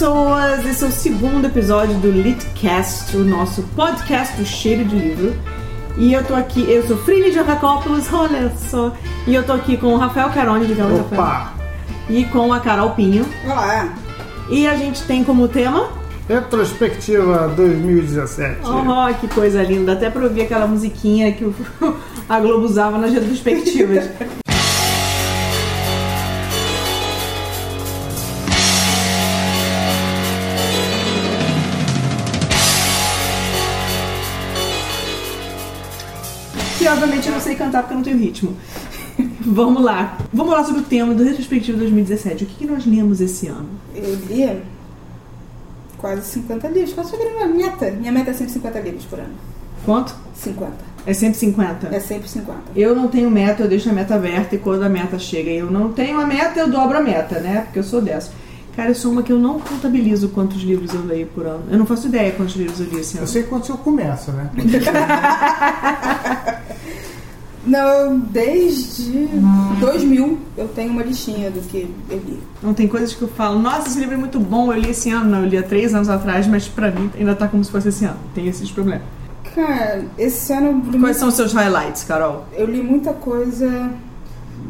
pessoas! Esse é o segundo episódio do Litcast, o nosso podcast do cheiro de livro. E eu tô aqui, eu sou Frini de olha só. E eu tô aqui com o Rafael Carone de Rafael. Opa! E com a Carol Pinho. Olá! E a gente tem como tema. Retrospectiva 2017. Oh, que coisa linda! Até pra ouvir aquela musiquinha que a Globo usava nas retrospectivas. sei cantar porque eu não tenho ritmo. Vamos lá. Vamos lá sobre o tema do Retrospectiva 2017. O que, que nós lemos esse ano? Eu li quase 50 livros. Qual a sua minha meta? Minha meta é sempre 50 livros por ano. Quanto? 50. É sempre 50? É sempre 50. Eu não tenho meta, eu deixo a meta aberta e quando a meta chega e eu não tenho a meta, eu dobro a meta, né? Porque eu sou dessa. Cara, eu sou uma que eu não contabilizo quantos livros eu leio por ano. Eu não faço ideia quantos livros eu li esse Eu ano. sei quando você começa, né? Não, desde 2000 eu tenho uma listinha do que eu li. Não tem coisas que eu falo, nossa, esse livro é muito bom, eu li esse ano. Não, eu li há três anos atrás, mas pra mim ainda tá como se fosse esse ano. Tem esses problemas. Cara, esse ano Quais são os seus highlights, Carol? eu li muita coisa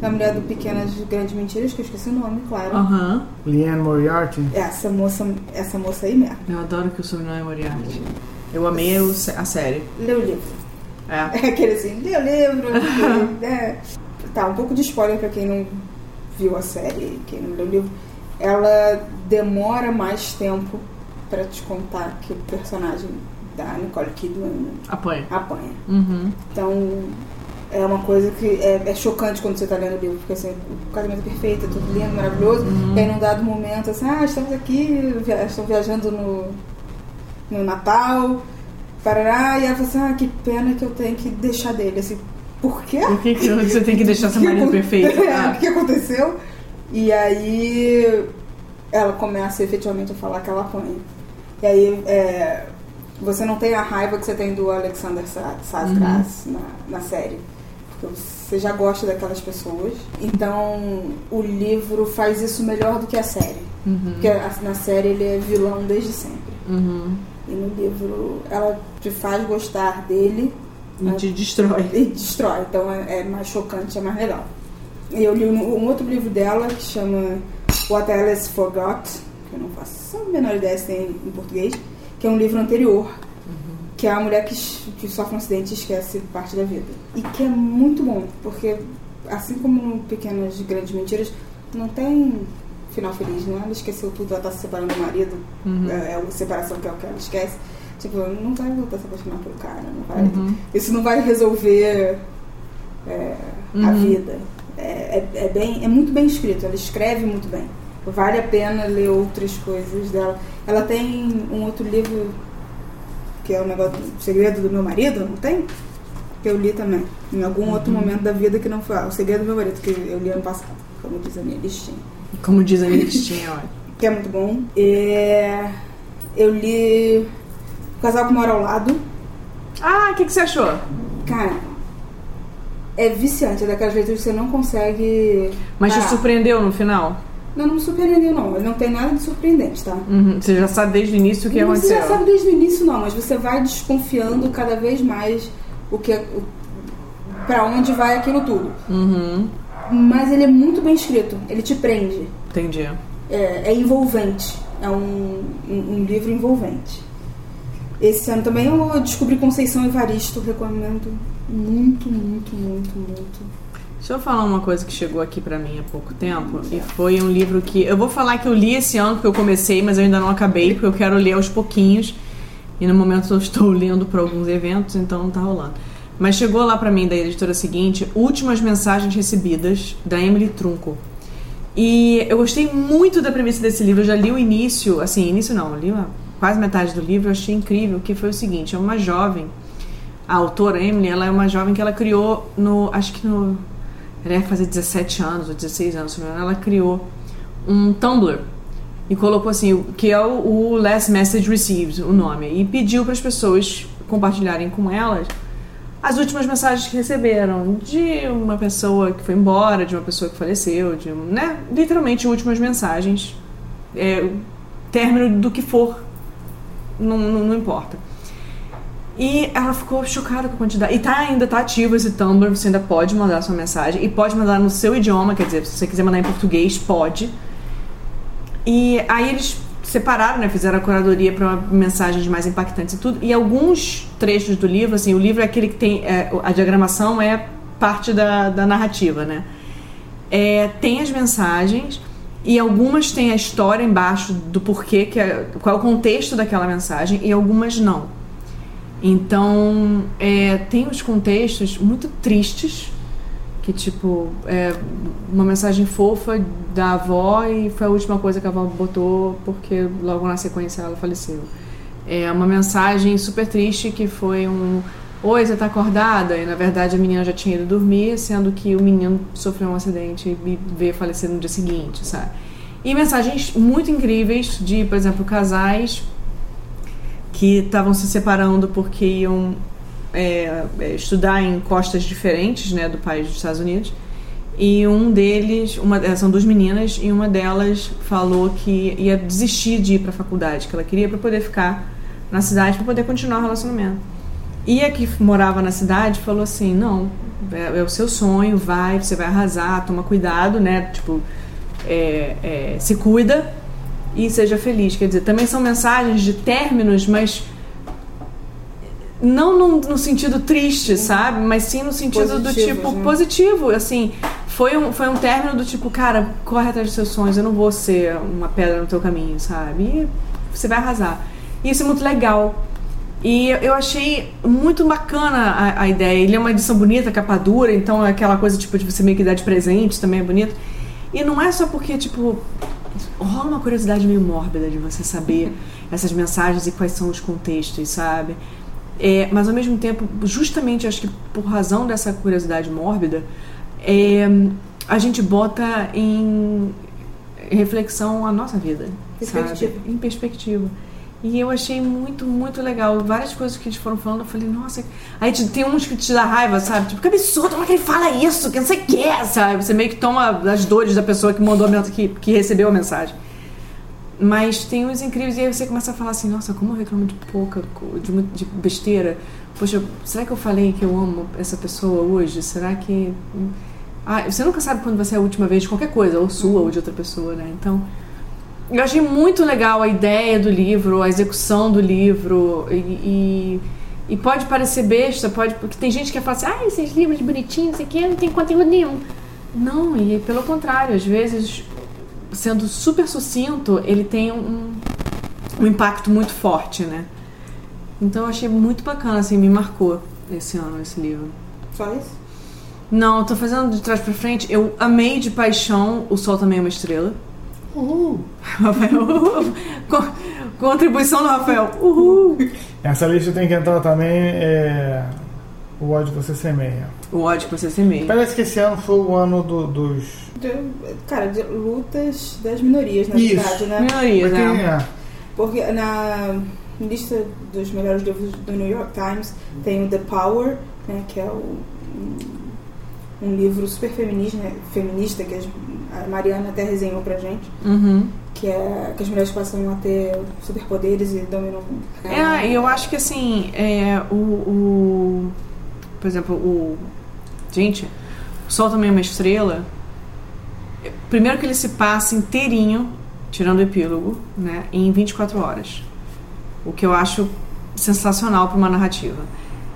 da Mulher do Pequenas Grandes Mentiras, que eu esqueci o nome, claro. Aham. Liane Moriarty. Essa moça, essa moça aí mesmo. Eu adoro que o sobrenome é Moriarty. Eu amei a série. Lê o livro. É. É aquele assim, lê o livro, né? Tá, um pouco de spoiler pra quem não viu a série, quem não leu o livro. Ela demora mais tempo pra te contar que o personagem da Nicole Kidman Apanha. apanha. Uhum. Então, é uma coisa que é, é chocante quando você tá lendo o livro, porque assim, o casamento é perfeito, é tudo lindo, maravilhoso, e aí num dado momento, assim, ah, estamos aqui, via estão viajando no, no Natal, parará, e ela fala assim, ah, que pena que eu tenho que deixar dele, assim, por quê? Por que, que você tem que deixar seu marido perfeito? É, Ah. o que aconteceu? E aí ela começa efetivamente a falar que ela apanha. E aí é, você não tem a raiva que você tem do Alexander Sa- Sassgrass Uhum. na, na série. Porque você já gosta daquelas pessoas. Então o livro faz isso melhor do que a série. Uhum. Porque a- na série ele é vilão desde sempre. Uhum. E no livro ela te faz gostar dele E te destrói. e destrói. Então é, é mais chocante, é mais legal. E eu li um, um outro livro dela que chama What Alice Forgot, que eu não faço a menor ideia se tem em português, que é um livro anterior, que é a mulher que, que sofre um acidente e esquece parte da vida. E que é muito bom, porque assim como Pequenas Grandes Mentiras, não tem final feliz, não é? Ela esqueceu tudo, ela tá se separando do marido, é, é a separação que é o que ela esquece. Tipo, não vai voltar a se apaixonar pelo cara, não vai. Uhum. Isso não vai resolver é, a Uhum. vida. É, é, é bem, é muito bem escrito, ela escreve muito bem. Vale a pena ler outras coisas dela. Ela tem um outro livro que é o negócio do segredo do meu marido, não tem? Que eu li também. Em algum Uhum. outro momento da vida que não foi. Ah, o segredo do meu marido, que eu li ano passado, como diz a minha listinha Como diz a minha listinha, olha. que é muito bom. É, eu li O Casal que Mora ao Lado. Ah, o que, que você achou? Cara, é viciante, é daquelas leituras que você não consegue. Mas te parar. surpreendeu no final? Não, não me surpreendeu, não. Ele não tem nada de surpreendente, tá? Uhum. Você já sabe desde o início o que não, aconteceu. Você já sabe desde o início, não, mas você vai desconfiando cada vez mais o que. O, pra onde vai aquilo tudo. Uhum. Mas ele é muito bem escrito, ele te prende. Entendi. é, é envolvente. É um, um, um livro envolvente. Esse ano também eu descobri Conceição Evaristo, recomendo muito, muito, muito, muito. Deixa eu falar uma coisa que chegou aqui pra mim há pouco tempo. E foi um livro que. Eu vou falar que eu li esse ano, porque eu comecei, mas eu ainda não acabei, porque eu quero ler aos pouquinhos. E no momento eu estou lendo para alguns eventos, então não tá rolando. Mas chegou lá pra mim da editora seguinte, Últimas Mensagens Recebidas, da Emily Trunco. E eu gostei muito da premissa desse livro. Eu já li o início, assim, início não, li uma, quase metade do livro. Eu achei incrível, que foi o seguinte: é uma jovem, a autora Emily, ela é uma jovem que ela criou no, acho que no, ela fazer 17 anos ou 16 anos, ela criou um Tumblr e colocou assim, que é o, o Last Message Received, o nome, e pediu para as pessoas compartilharem com elas as últimas mensagens que receberam de uma pessoa que foi embora, de uma pessoa que faleceu, de, né, literalmente últimas mensagens é, término do que for, não, não, não importa. E ela ficou chocada com a quantidade. E tá, ainda tá ativo esse Tumblr, você ainda pode mandar sua mensagem. E pode mandar no seu idioma, quer dizer, se você quiser mandar em português, pode. E aí eles separaram, né? Fizeram a curadoria para mensagens mais impactantes e tudo. E alguns trechos do livro, assim, o livro é aquele que tem. É, a diagramação é parte da, da narrativa, né? É, tem as mensagens e algumas têm a história embaixo do porquê, que é, qual é o contexto daquela mensagem, e algumas não. Então, é, tem os contextos muito tristes que tipo é uma mensagem fofa da avó e foi a última coisa que a avó botou porque logo na sequência ela faleceu. É uma mensagem super triste que foi um Oi, você tá acordada? E na verdade a menina já tinha ido dormir, sendo que o menino sofreu um acidente e veio falecer no dia seguinte, sabe? E mensagens muito incríveis de, por exemplo, casais que estavam se separando porque iam é, é, estudar em costas diferentes né, do país dos Estados Unidos. E um deles, uma, é, são duas meninas, e uma delas falou que ia desistir de ir para a faculdade, que ela queria para poder ficar na cidade para poder continuar o relacionamento. E a que morava na cidade falou assim: não, é, é, o seu sonho, vai, você vai arrasar, toma cuidado, né? Tipo, é, é, se cuida e seja feliz. Quer dizer, também são mensagens de términos, mas não no, no, sentido triste, sabe? Mas sim no sentido do tipo né? positivo. Assim, foi um, foi um término do tipo, cara, corre atrás dos seus sonhos, eu não vou ser uma pedra no teu caminho, sabe? E você vai arrasar. E isso é muito legal. E eu achei muito bacana a, a ideia. Ele é uma edição bonita, capa dura, então é aquela coisa tipo de você meio que dar de presente também é bonito. E não é só porque, tipo, rola uma curiosidade meio mórbida de você saber essas mensagens e quais são os contextos, sabe? É, mas ao mesmo tempo, justamente acho que por razão dessa curiosidade mórbida, é, a gente bota em reflexão a nossa vida, perspectiva. sabe? Em perspectiva. E eu achei muito, muito legal. Várias coisas que eles foram falando, eu falei, nossa. Aí tem uns que te dá raiva, sabe? Tipo, que absurdo, como é que ele fala isso? Que não sei o que, sabe? Você meio que toma as dores da pessoa que mandou que, que recebeu a mensagem. Mas tem uns incríveis, e aí você começa a falar assim, nossa, como eu reclamo de pouca, de, de besteira. Poxa, será que eu falei que eu amo essa pessoa hoje? Será que. Ah, você nunca sabe quando vai ser a última vez de qualquer coisa, ou sua ou de outra pessoa, né? Então. Eu achei muito legal a ideia do livro, a execução do livro, e, e, e pode parecer besta, pode, porque tem gente que fala assim, ah, esses livros bonitinhos, aqui não tem conteúdo nenhum. Não, e pelo contrário, às vezes sendo super sucinto, ele tem um, um impacto muito forte, né? Então eu achei muito bacana, assim, me marcou esse ano esse livro. Só isso? Não, tô fazendo de trás pra frente. Eu amei de paixão O Sol Também é uma Estrela. Uhul! Rafael, uhul. Contribuição do Rafael. Uhul! Essa lista tem que entrar também é, o ódio que você semeia. O ódio que você semeia. Parece que esse ano foi o ano do, dos de, cara, de lutas das minorias, na Isso. verdade, né? Minorias, né? É? Porque na lista dos melhores livros do New York Times tem o The Power, né, que é o, um, um livro super feminista, né, feminista que a Mariana até resenhou pra gente. Uhum. Que é que as mulheres passam a ter superpoderes e dominam o mundo. É, e eu acho que assim, é, o, o. Por exemplo, o. Gente, o Sol também é uma estrela Primeiro que ele se passa inteirinho, tirando o epílogo, né, em 24 horas. O que eu acho sensacional para uma narrativa.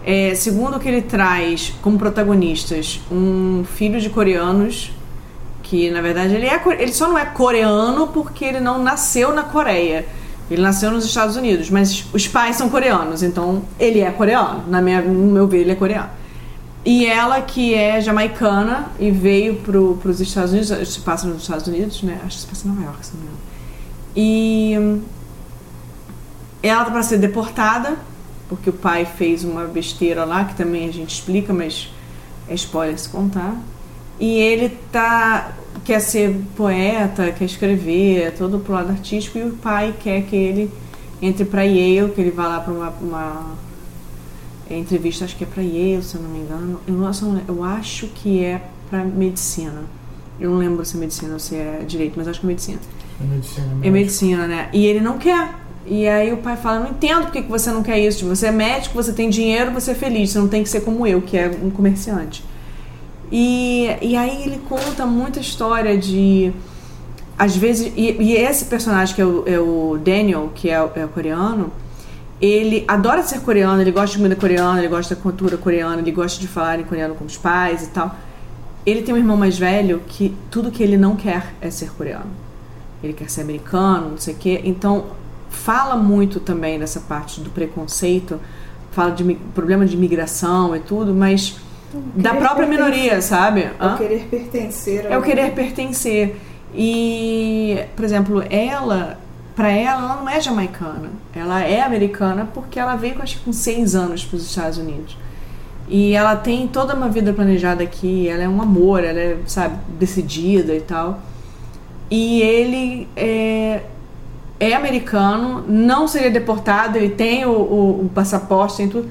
É, segundo que ele traz como protagonistas um filho de coreanos que na verdade ele, é, ele só não é coreano porque ele não nasceu na Coreia. Ele nasceu nos Estados Unidos, mas os pais são coreanos, então ele é coreano. Na minha, no meu ver, ele é coreano. E ela, que é jamaicana e veio para os Estados Unidos, se passa nos Estados Unidos, né? Acho que se passa em Nova York, se não me engano. E hum, ela tá para ser deportada, porque o pai fez uma besteira lá, que também a gente explica, mas é spoiler se contar. E ele tá quer ser poeta, quer escrever, é todo pro lado artístico, e o pai quer que ele entre para Yale, que ele vá lá para uma, uma é, entrevista, acho que é para Yale, se eu não me engano. Eu, não, eu acho que é para medicina. Eu não lembro se é medicina ou se é direito, mas acho que é medicina. É medicina. É mesmo. medicina, né? E ele não quer. E aí o pai fala, não entendo por que que você não quer isso. Você é médico, você tem dinheiro, você é feliz. Você não tem que ser como eu, que é um comerciante. E, e aí ele conta muita história de... Às vezes... E, e esse personagem que é o, é o Daniel, que é, é coreano, ele adora ser coreano, ele gosta de comida coreana, ele gosta da cultura coreana, ele gosta de falar em coreano com os pais e tal. Ele tem um irmão mais velho que tudo que ele não quer é ser coreano ele quer ser americano, não sei o quê. Então, fala muito também dessa parte do preconceito, fala de problema de imigração e tudo, mas da própria minoria, sabe? É o querer pertencer. É o querer pertencer. E, por exemplo, ela, pra ela, ela não é jamaicana. Ela é americana porque ela veio, acho que com seis anos para os Estados Unidos. E ela tem toda uma vida planejada aqui, ela é um amor, ela é, sabe, decidida e tal. E ele é, é americano, não seria deportado, ele tem o, o- o passaporte, tem tudo,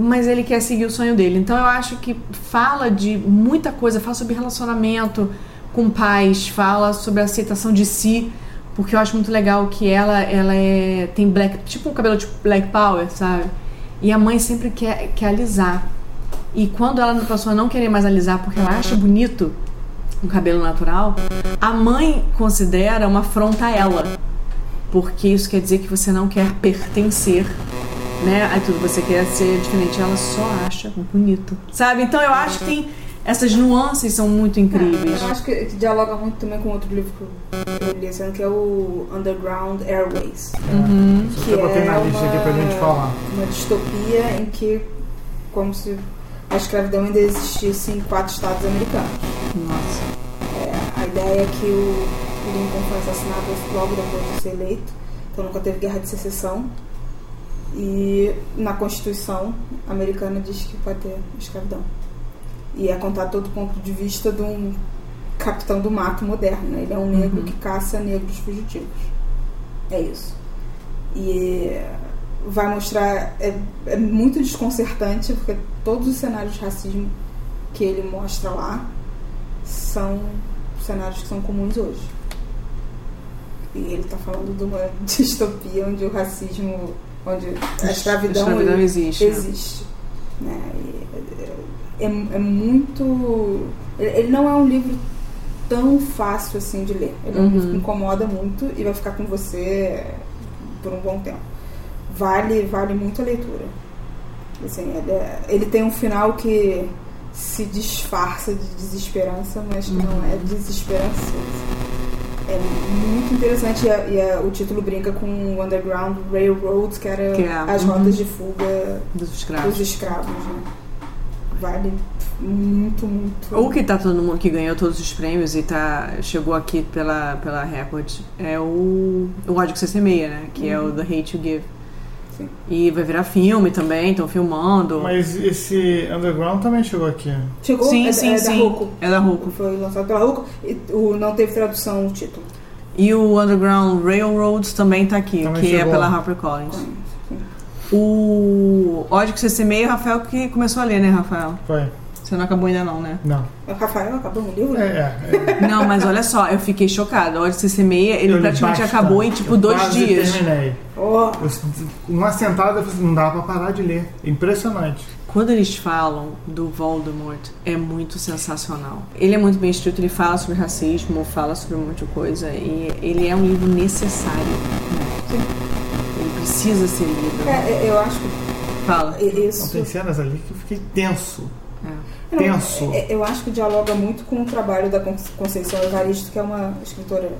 mas ele quer seguir o sonho dele. Então eu acho que fala de muita coisa, fala sobre relacionamento com pais, fala sobre aceitação de si, porque eu acho muito legal que ela ela é tem black, tipo um cabelo tipo black power, sabe? E a mãe sempre quer, quer alisar. E quando ela passou a não querer mais alisar porque ela acha bonito um cabelo natural, a mãe considera uma afronta a ela. Porque isso quer dizer que você não quer pertencer, né? Aí tudo você quer ser diferente, ela só acha bonito. Sabe? Então eu acho que tem essas nuances são muito incríveis. Eu acho que, dialoga muito também com outro livro que eu li que é o Underground Airways. Uhum. Que eu botei é na lista aqui pra uma- gente falar. Uma distopia em que, como se a escravidão ainda existisse em quatro estados americanos. Nossa. A ideia é que o Lincoln foi assassinado logo depois de ser eleito, então nunca teve guerra de secessão. E na Constituição americana diz que pode ter escravidão. E é contado todo o ponto de vista de um capitão do mato moderno. né? Ele é um negro Uhum. que caça negros fugitivos. É isso. E vai mostrar. É, é muito desconcertante, porque todos os cenários de racismo que ele mostra lá são cenários que são comuns hoje. E ele está falando de uma distopia onde o racismo, onde a escravidão, A escravidão existe. né? existe. né? E É, é muito. Ele não é um livro tão fácil assim de ler. Ele é um Uhum. livro que incomoda muito e vai ficar com você por um bom tempo. Vale, vale muito a leitura. Assim, ele, é- ele tem um final que se disfarça de desesperança, mas que não é desesperança. É muito interessante e, a- e a- o título brinca com o Underground Railroads, que era Que é, as uhum. rotas de fuga Dos escravos. dos escravos. Né? Vale muito, muito. O que tá todo mundo que ganhou todos os prêmios e tá, chegou aqui pela, pela Record é o, o ódio que você semeia, né? Que é o The Hate You Give. Sim. E vai virar filme também, estão filmando. Mas esse Underground também chegou aqui. Chegou sim, é, sim, é sim. da Roku. É da Roku. Foi lançado pela Roku. E o, não teve tradução o título. E o Underground Railroads também tá aqui, Também que é chegou. pela HarperCollins. Sim. O ódio que você semeia, o Rafael que começou a ler, né, Rafael? Foi? Você não acabou ainda não, né? Não. O Rafael acabou no livro? É, é. é. Não, mas olha só, eu fiquei chocada. O ódio que você semeia, ele Eu praticamente bastante. acabou em tipo Eu dois quase dias. terminei. Oh, Eu, uma sentada, assim, não dava pra parar de ler. Impressionante. Quando eles falam do Voldemort, é muito sensacional. Ele é muito bem escrito, ele fala sobre racismo, fala sobre muita coisa, e ele é um livro necessário. né? Ele precisa ser lido. é, é, eu acho que Fala. i- isso. tem cenas ali que eu fiquei tenso. É. Eu acho que dialoga muito com o trabalho da Con- Conceição Evaristo, que é uma escritora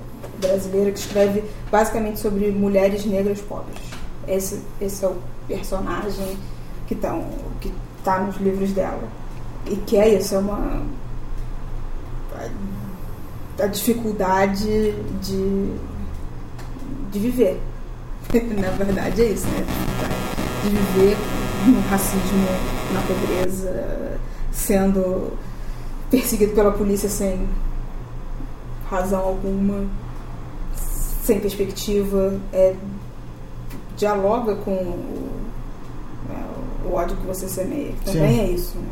brasileira que escreve basicamente sobre mulheres negras pobres. Esse, esse é o personagem que está que tá nos livros dela. E que é isso, é uma. a, a dificuldade de, de viver. Na verdade é isso, né? De viver no racismo, na pobreza, sendo perseguido pela polícia sem razão alguma, sem perspectiva, é, dialoga com o, é, o ódio que você semeia, que também Sim. é isso, né?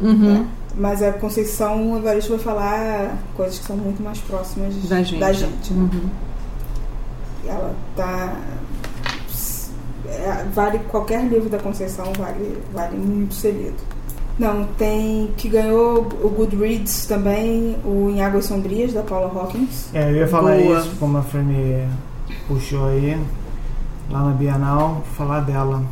Uhum. Mas a Conceição Evaristo vai falar coisas que são muito mais próximas Da gente. Da gente né? Uhum. E ela tá. é, vale qualquer livro da Conceição vale, vale muito ser lido. Não, tem que ganhou o Goodreads também, o Em Águas Sombrias da Paula Hawkins. É, eu ia falar Boa. isso, como a Fran puxou aí, lá na Bienal, falar dela.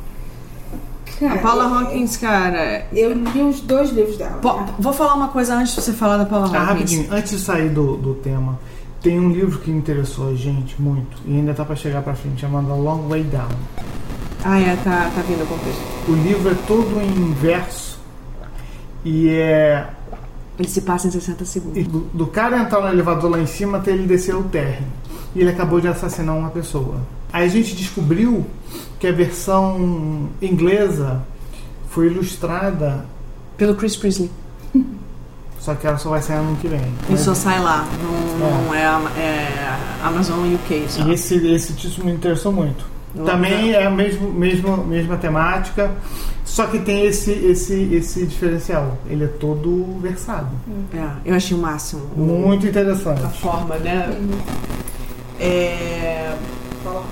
A Cara, Paula é- Hawkins, cara. Eu li os dois livros dela. Po- né? Vou falar uma coisa antes de você falar da Paula Ah, Hawkins. rapidinho, antes de sair do, do tema, tem um livro que interessou a gente muito, e ainda tá pra chegar pra frente, chamado A Long Way Down. Ah, é, tá, tá vindo o contexto. O livro é todo em verso, e é Ele se passa em 60 e segundos. do, do cara entrar no elevador lá em cima até ele descer o térreo. E ele acabou de assassinar uma pessoa. Aí a gente descobriu que a versão inglesa foi ilustrada, Pelo Chris Priestley. só que ela só vai sair ano que vem. E só sai lá. Não, não é, é Amazon UK só. E esse, esse título me interessou muito. Também é a mesmo, mesmo, mesma temática, só que tem esse, esse, esse diferencial. Ele é todo versado. É, eu achei o máximo. Muito interessante. A forma, né? É...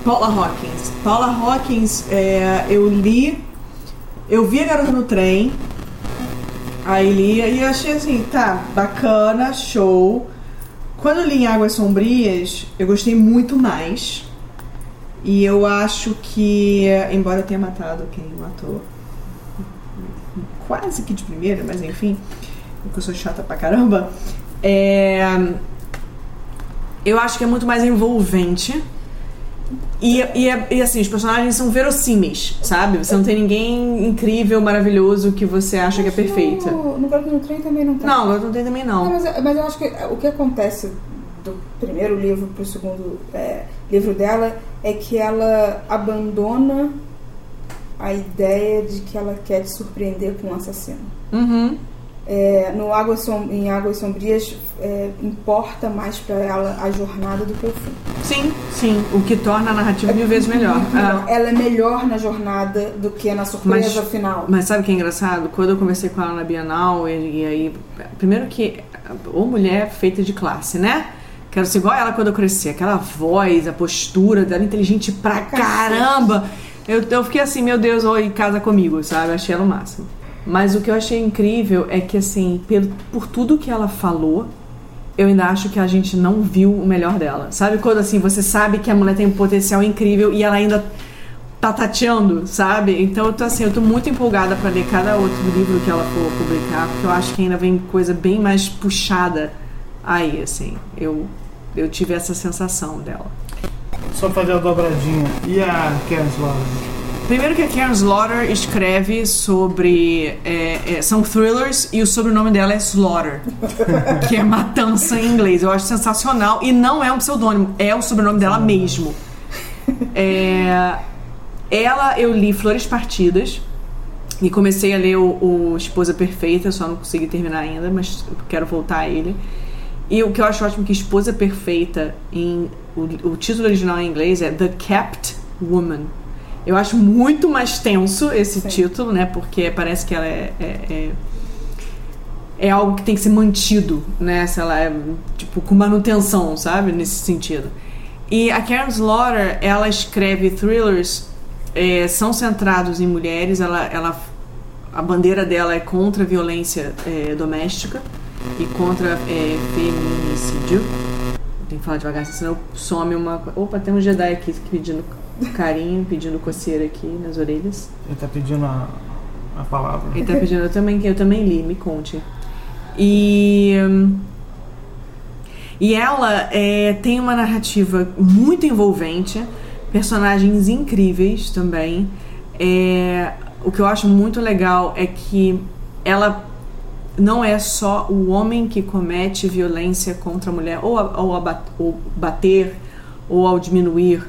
Paula Hawkins. Paula Hawkins, é, eu li. Eu vi a garota no trem. Aí li e achei assim, tá, bacana, show. Quando eu li em Águas Sombrias, eu gostei muito mais. E eu acho que, embora eu tenha matado quem matou quase que de primeira, mas enfim, porque eu sou chata pra caramba, é, eu acho que é muito mais envolvente. E, e, é- e, assim, os personagens são verossímeis, sabe? Você não tem ninguém incrível, maravilhoso que você acha que é perfeita. No, no Garoto no Trem também não tem. Não, eu não tenho também Não, não. mas, mas eu acho que o que acontece do primeiro livro pro segundo é, livro dela é que ela abandona a ideia de que ela quer te surpreender com um assassino. Uhum. É, no Águas Som- em Águas Sombrias é, importa mais pra ela a jornada do que o fim. Sim, sim. O que torna a narrativa mil vezes melhor. Ah. Ela é melhor na jornada do que na surpresa Mas- final. Mas sabe o que é engraçado? Quando eu conversei com ela na Bienal, e, e aí. Primeiro que. Ou mulher feita de classe, né? Quero ser igual ela quando eu crescer. Aquela voz, a postura dela, inteligente pra caramba. Eu, eu fiquei assim, meu Deus, oi, casa comigo, sabe? Eu achei ela o máximo. Mas o que eu achei incrível é que, assim, pelo, por tudo que ela falou, eu ainda acho que a gente não viu o melhor dela. Sabe quando, assim, você sabe que a mulher tem um potencial incrível e ela ainda tá tateando, sabe? Então eu tô assim, eu tô muito empolgada pra ler cada outro livro que ela for publicar, porque eu acho que ainda vem coisa bem mais puxada aí, assim. Eu, eu tive essa sensação dela. Só fazer a dobradinha. E a Karen Slaughter? Primeiro que a Karen Slaughter escreve sobre. é, é, são thrillers e o sobrenome dela é Slaughter, que é matança em inglês. Eu acho sensacional. E não é um pseudônimo, é o sobrenome dela mesmo. É, ela, eu li Flores Partidas e comecei a ler o, o Esposa Perfeita, só não consegui terminar ainda, mas quero voltar a ele. E o que eu acho ótimo é que Esposa Perfeita, em, o, o título original em inglês é The Kept Woman. Eu acho muito mais tenso esse Sim. título, né? Porque parece que ela é, é, é, é algo que tem que ser mantido, né? Se ela é, tipo, com manutenção, sabe? Nesse sentido. E a Karen Slaughter, ela escreve thrillers, é, são centrados em mulheres, ela, ela, a bandeira dela é contra a violência é, doméstica e contra é, feminicídio. Tem que falar devagar, senão some uma. Opa, tem um Jedi aqui pedindo carinho, pedindo coceira aqui nas orelhas. Ele tá pedindo a, a palavra. Ele tá pedindo, eu também, eu também li, me conte. E. E ela é, tem uma narrativa muito envolvente, personagens incríveis também. É, o que eu acho muito legal é que ela não é só o homem que comete violência contra a mulher, ou, a- ou, a ou bater, ou ao diminuir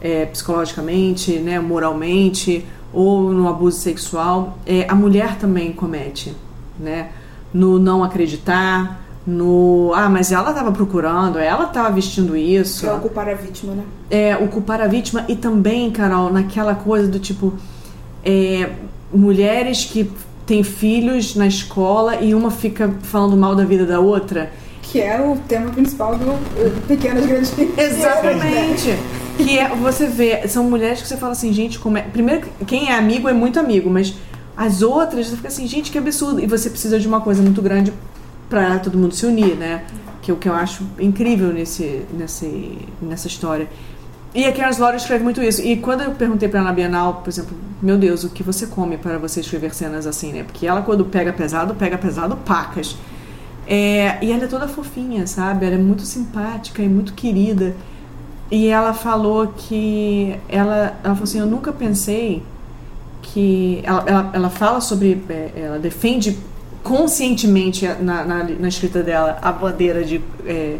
é, psicologicamente, né, moralmente, ou no abuso sexual. É, a mulher também comete, né? No não acreditar, no. Ah, mas ela estava procurando, ela estava vestindo isso. É ocupar a vítima, né? É, o culpar a vítima e também, Carol, naquela coisa do tipo. é, mulheres que tem filhos na escola e uma fica falando mal da vida da outra. Que é o tema principal do uh, Pequenas Grandes Pequenas. Exatamente. que é, você vê, são mulheres que você fala assim, gente, como é. Primeiro, quem é amigo é muito amigo, mas as outras, você fica assim, gente, que absurdo. E você precisa de uma coisa muito grande para todo mundo se unir, né? Que é o que eu acho incrível nesse, nesse, nessa história. E a Karen Slaughter escreve muito isso. E quando eu perguntei para ela na Bienal, por exemplo, meu Deus, o que você come para você escrever cenas assim, né? Porque ela, quando pega pesado, pega pesado pacas. É, e ela é toda fofinha, sabe? Ela é muito simpática e muito querida. E ela falou que. Ela, ela falou assim: Eu nunca pensei que. Ela, ela, ela fala sobre. É, ela defende conscientemente na, na, na, escrita dela a bandeira de é,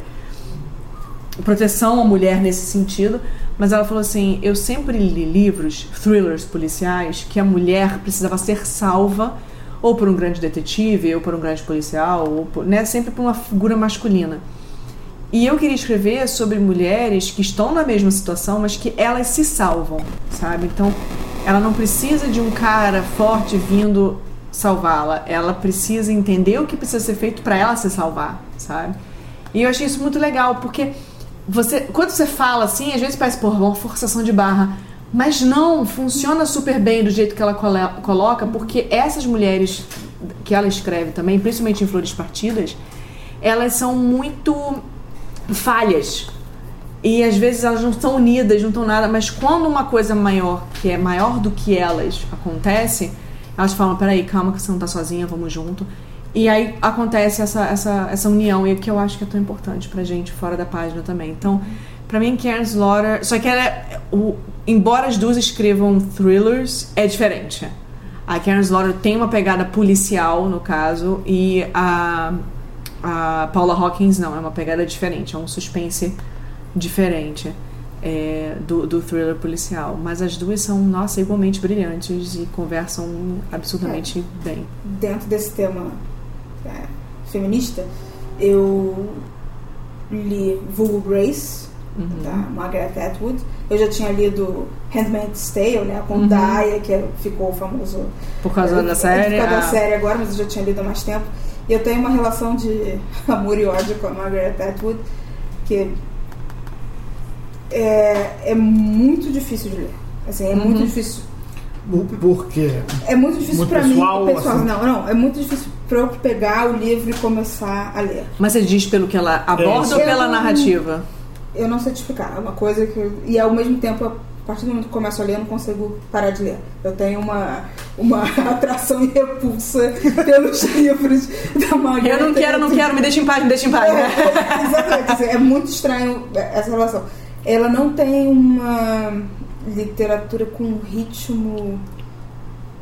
proteção à mulher nesse sentido, mas ela falou assim: eu sempre li livros, thrillers policiais, que a mulher precisava ser salva ou por um grande detetive, ou por um grande policial, ou por, né, sempre por uma figura masculina. E eu queria escrever sobre mulheres que estão na mesma situação, mas que elas se salvam, sabe? Então, ela não precisa de um cara forte vindo salvá-la. Ela precisa entender o que precisa ser feito para ela se salvar, sabe? E eu achei isso muito legal, porque você, quando você fala assim, às vezes parece, porra, uma forçação de barra. Mas não, funciona super bem do jeito que ela coloca, porque essas mulheres que ela escreve também, principalmente em Flores Partidas, elas são muito falhas. E às vezes elas não estão unidas, não estão nada, mas quando uma coisa maior, que é maior do que elas, acontece, elas falam: peraí, calma que você não tá sozinha, vamos junto. E aí acontece essa, essa, essa união, e que eu acho que é tão importante pra gente fora da página também. Então, pra mim, Karen Slaughter. Só que ela é, o, embora as duas escrevam thrillers, é diferente. A Karen Slaughter tem uma pegada policial, no caso, e a, a Paula Hawkins não, é uma pegada diferente, é um suspense diferente é, do, do thriller policial. Mas as duas são, nossa, igualmente brilhantes e conversam absurdamente é. bem. Dentro desse tema é, feminista, eu li Vulgo Grace, uhum. da Margaret Atwood. Eu já tinha lido Handmaid's Tale, né, com uhum. Daya, que ficou famoso por causa é, da série. Por causa ah. da série agora, mas eu já tinha lido há mais tempo. E eu tenho uma relação de amor e ódio com a Margaret Atwood, que é, é muito difícil de ler. Assim, é uhum. muito difícil. Por quê? É muito difícil para mim. Pessoal, assim? Não, não. É muito difícil para eu pegar o livro e começar a ler. Mas você diz pelo que ela aborda é. ou pela narrativa? Eu não sei te explicar. É uma coisa que. E ao mesmo tempo, a partir do momento que começo a ler, eu não consigo parar de ler. Eu tenho uma, uma atração e repulsa pelos livros da Margaret. Eu não quero, não quero, me deixa em paz, me deixa em paz. É, exatamente. É muito estranho essa relação ela não tem uma literatura com um ritmo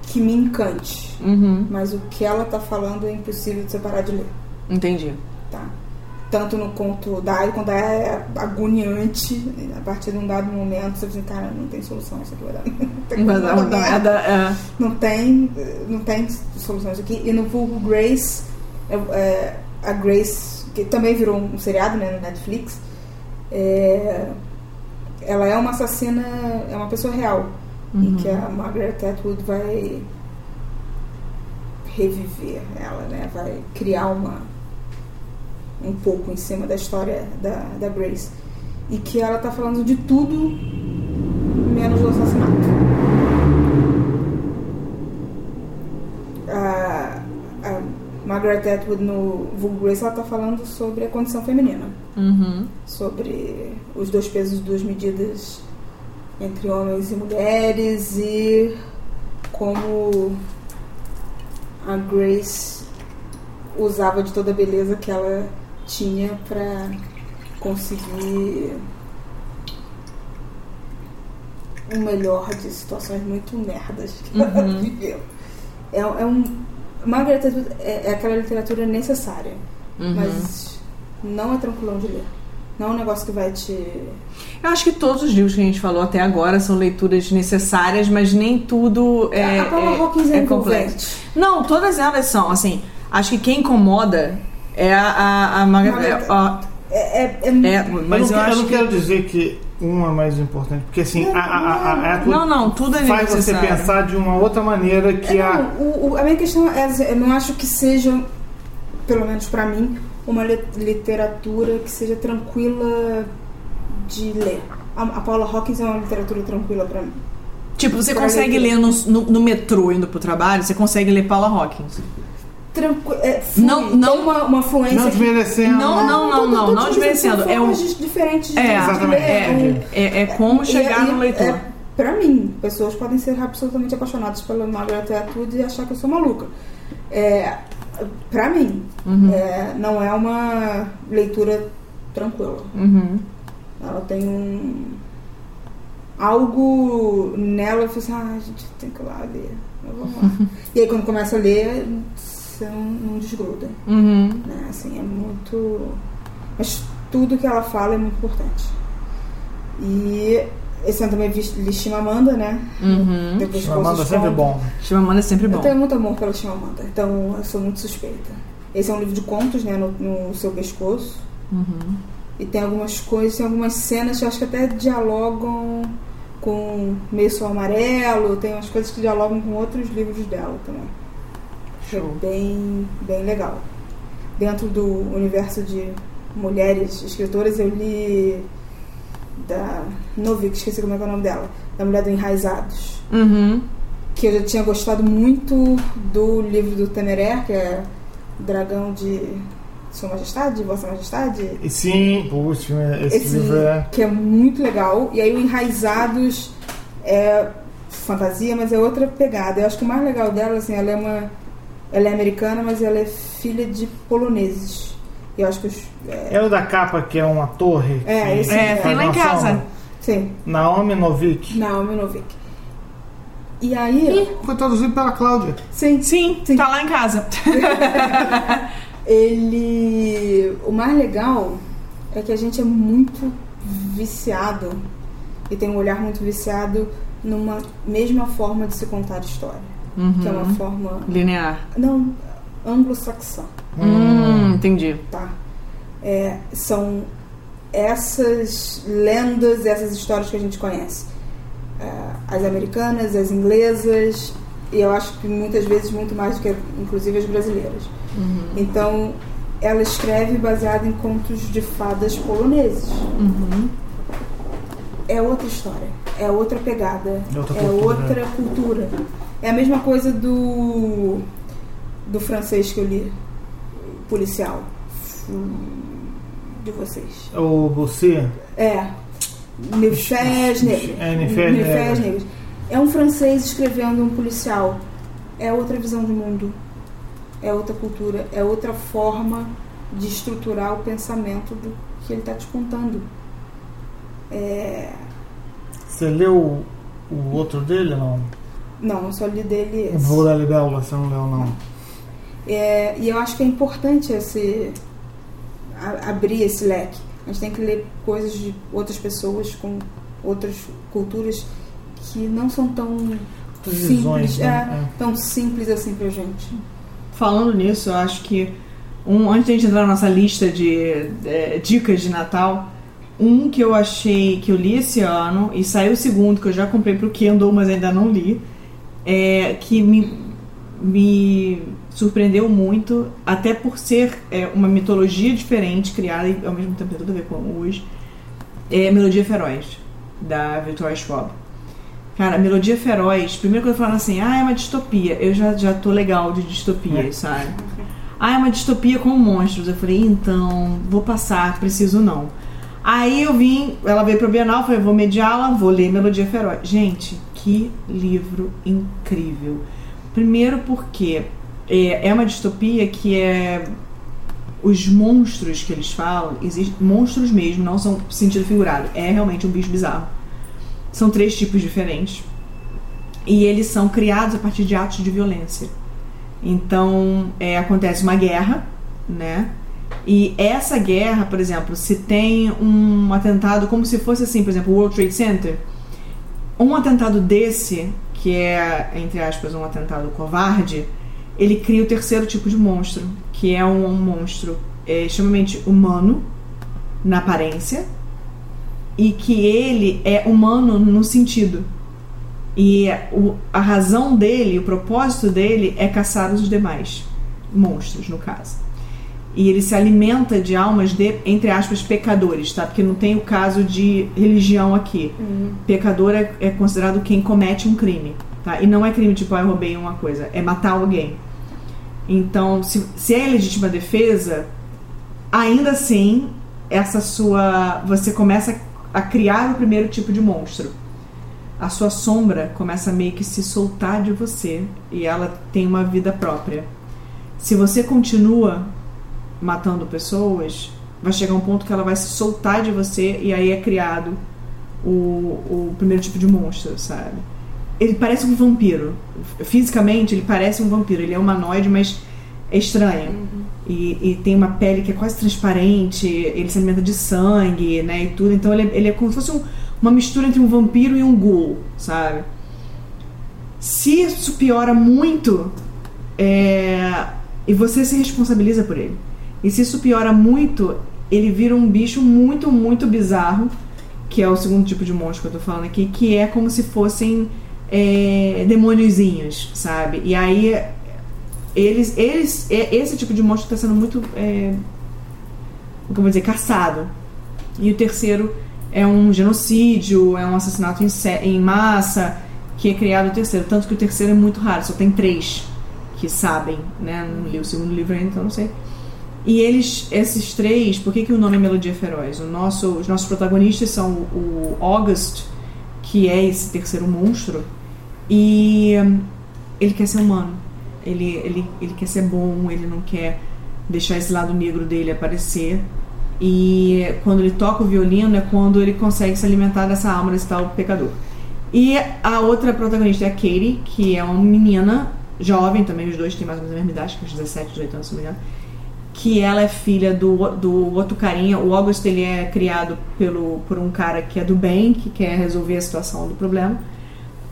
que me encante. Uhum. Mas o que ela tá falando é impossível de separar de ler. Entendi. Tá. Tanto no conto da quando é agoniante, a partir de um dado momento, você diz, cara, não tem solução, isso aqui vai dar. Não tem, não, é da, é. não tem, não tem solução isso aqui. E no vulgo Grace, é, é, a Grace, que também virou um seriado né, no Netflix, é uma assassina, é uma pessoa real. Uhum. E que a Margaret Atwood vai reviver ela, né? Vai criar uma um pouco em cima da história da, da Grace. E que ela tá falando de tudo menos do assassinato. A, a Margaret Atwood no Vulgo Grace ela tá falando sobre a condição feminina. Uhum. Sobre os dois pesos duas medidas entre homens e mulheres e como a Grace usava de toda a beleza que ela tinha para conseguir o melhor de situações muito merdas que uhum. ela viveu. É, é um Margaret é, é aquela literatura necessária, uhum. mas não é tranquilão de ler. Não é um negócio que vai te. Eu acho que todos os livros que a gente falou até agora são leituras necessárias, mas nem tudo é. A Paula é, Hawkins é, é complexo. Não, todas elas são. Assim, acho que quem incomoda é a, a, a Margaret. É, é, é, é, mas eu, não, eu, eu não quero dizer que um é mais importante. Porque assim, a, a, a, a, a Não, não, tudo é faz você pensar de uma outra maneira que É, a. não, o- o- a minha questão é, eu não acho que seja, pelo menos pra mim, uma li- literatura que seja tranquila de ler. A, a Paula Hawkins é uma literatura tranquila pra mim. Tipo, você Pra consegue ler leitura. no, no, no metrô indo pro trabalho, você consegue ler Paula Hawkins. Tranqui é, Não- não- uma, uma fluência. Não desmerecendo. Não, não, não, não, não desmerecendo. É um- formas diferentes de, É, Exatamente. ler. É, um- é, é como chegar E- no e- leitor. é, pra mim, pessoas podem ser absolutamente apaixonadas pela Margaret Atwood e achar que eu sou maluca. É, pra mim, Uhum. é, não é uma leitura tranquila. Uhum. Ela tem um. Algo nela, eu falei assim, ah, a gente tem que ir lá ler. Mas vamos lá. e aí quando começa a ler, não, não desgruda. Uhum. Né? Assim, é muito. Mas tudo que ela fala é muito importante. E esse ano também vi li Chimamanda, né? Uhum. Depois vocês sempre bom. Chimamanda é sempre Eu bom. tenho muito amor pela Chimamanda, então eu sou muito suspeita. Esse é um livro de contos, né? No, no seu pescoço. Uhum. E tem algumas coisas, tem algumas cenas que eu acho que até dialogam com Meio Sol Amarelo, tem umas coisas que dialogam com outros livros dela também. É Show. bem, bem legal. Dentro do universo de mulheres escritoras, eu li da Novik, esqueci como é que é o nome dela, da Mulher do Enraizados. Uhum. Que eu já tinha gostado muito do livro do Temeré, que é Dragão de Sua Majestade, Vossa Majestade. E sim, puxa, esse, Esse livro é. que é muito legal. E aí o Enraizados é fantasia, mas é outra pegada. Eu acho que o mais legal dela, assim, ela é uma. Ela é americana, mas ela é filha de poloneses. Eu acho que os. É, É o da capa que é uma torre? É, que esse É, é. tem lá em casa. sim, Naomi Novik. Naomi Novik. E aí. Foi traduzido pela Cláudia. Sim, Sim, Sim. tá lá em casa. ele. O mais legal é que a gente é muito viciado e tem um olhar muito viciado numa mesma forma de se contar história. Que é uma Uhum. forma. Linear. Não, anglo-saxã, Hum, entendi. tá? É, são essas lendas, essas histórias que a gente conhece. É, as americanas, as inglesas, e eu acho que muitas vezes muito mais do que, inclusive, as brasileiras. Então, ela escreve baseada em contos de fadas poloneses. Uhum. É outra história, é outra pegada, É outra é outra cultura. É a mesma coisa do do francês que eu li, policial, de vocês. O você É, Nefés Negras. É, Nefés. É um francês escrevendo um policial. É outra visão de mundo. É outra cultura. É outra forma de estruturar o pensamento do que ele está te contando. É... Você leu o, o outro dele não? Não, eu só li dele O esse. Voo da Libélula, você não leu não? É, e eu acho que é importante esse, a- abrir esse leque. A gente tem que ler coisas de outras pessoas com outras culturas que não são tão simples, visões, é, né? tão simples assim pra gente. Falando nisso, eu acho que um, antes de a gente entrar na nossa lista de é, dicas de Natal, um que eu achei que eu li esse ano e saiu o segundo que eu já comprei pro Kindle, mas ainda não li, é que me, me surpreendeu muito, até por ser é, uma mitologia diferente criada e ao mesmo tempo tem tudo a ver com hoje. É Melodia Feroz da Victoria Schwab. Cara, Melodia Feroz, primeiro quando falaram assim, ah, é uma distopia, eu já, já tô legal de distopia, É. sabe? Ah, é uma distopia com monstros. Eu falei, então, vou passar, preciso não. Aí eu vim, ela veio pro Bienal, falei, vou mediá-la, vou ler Melodia Feroz. Gente, que livro incrível. Primeiro porque é, é uma distopia que é os monstros que eles falam, existem monstros mesmo, não são sentido figurado. É realmente um bicho bizarro. São três tipos diferentes. E eles são criados a partir de atos de violência. Então, é, acontece uma guerra, né? E essa guerra, por exemplo, se tem um atentado como se fosse assim, por exemplo, o World Trade Center, um atentado desse, que é, entre aspas, um atentado covarde, ele cria o terceiro tipo de monstro, que é um, um monstro é, extremamente humano na aparência e que ele é humano no sentido. E o, a razão dele, o propósito dele é caçar os demais monstros, no caso. E ele se alimenta de almas de, entre aspas, pecadores, tá? Porque não tem o caso de religião aqui. Uhum. Pecador é, é considerado quem comete um crime, tá? E não é crime tipo, ah, eu roubei uma coisa, é matar alguém. Então, se, se é legítima defesa, ainda assim, essa sua. Você começa a criar o primeiro tipo de monstro. A sua sombra começa a meio que se soltar de você e ela tem uma vida própria. Se você continua matando pessoas, vai chegar um ponto que ela vai se soltar de você e aí é criado o, o primeiro tipo de monstro, sabe? Ele parece um vampiro. Fisicamente, ele parece um vampiro. Ele é humanoide, mas é estranho. E, e tem uma pele que é quase transparente. Ele se alimenta de sangue, né? E tudo. Então ele, é- ele é como se fosse um- uma mistura entre um vampiro e um ghoul, sabe? Se isso piora muito, é, e você se responsabiliza por ele. E se isso piora muito, ele vira um bicho muito, muito bizarro, que é o segundo tipo de monstro que eu tô falando aqui, que é como se fossem é, demôniozinhos, sabe? E aí eles, eles, é- esse tipo de monstro está sendo muito, é, como dizer, caçado. E o terceiro é um genocídio, é um assassinato em, em massa que é criado o terceiro. Tanto que o terceiro é muito raro, só tem três que sabem, né? Não li o segundo livro ainda, então não sei. E eles, esses três, por que, que o nome é Melodia Feroz? O nosso, os nossos protagonistas são o August, que é esse terceiro monstro, e hum, ele quer ser humano. Ele, ele, ele quer ser bom, ele não quer deixar esse lado negro dele aparecer. E quando ele toca o violino é quando ele consegue se alimentar dessa alma desse tal pecador. E a outra protagonista é a Katie, que é uma menina jovem também, os dois têm mais ou menos a mesma idade, acho que uns 17, 18 anos, se não me engano. Que ela é filha do, do outro carinha. O August ele é criado pelo, por um cara que é do bem, que quer resolver a situação do problema.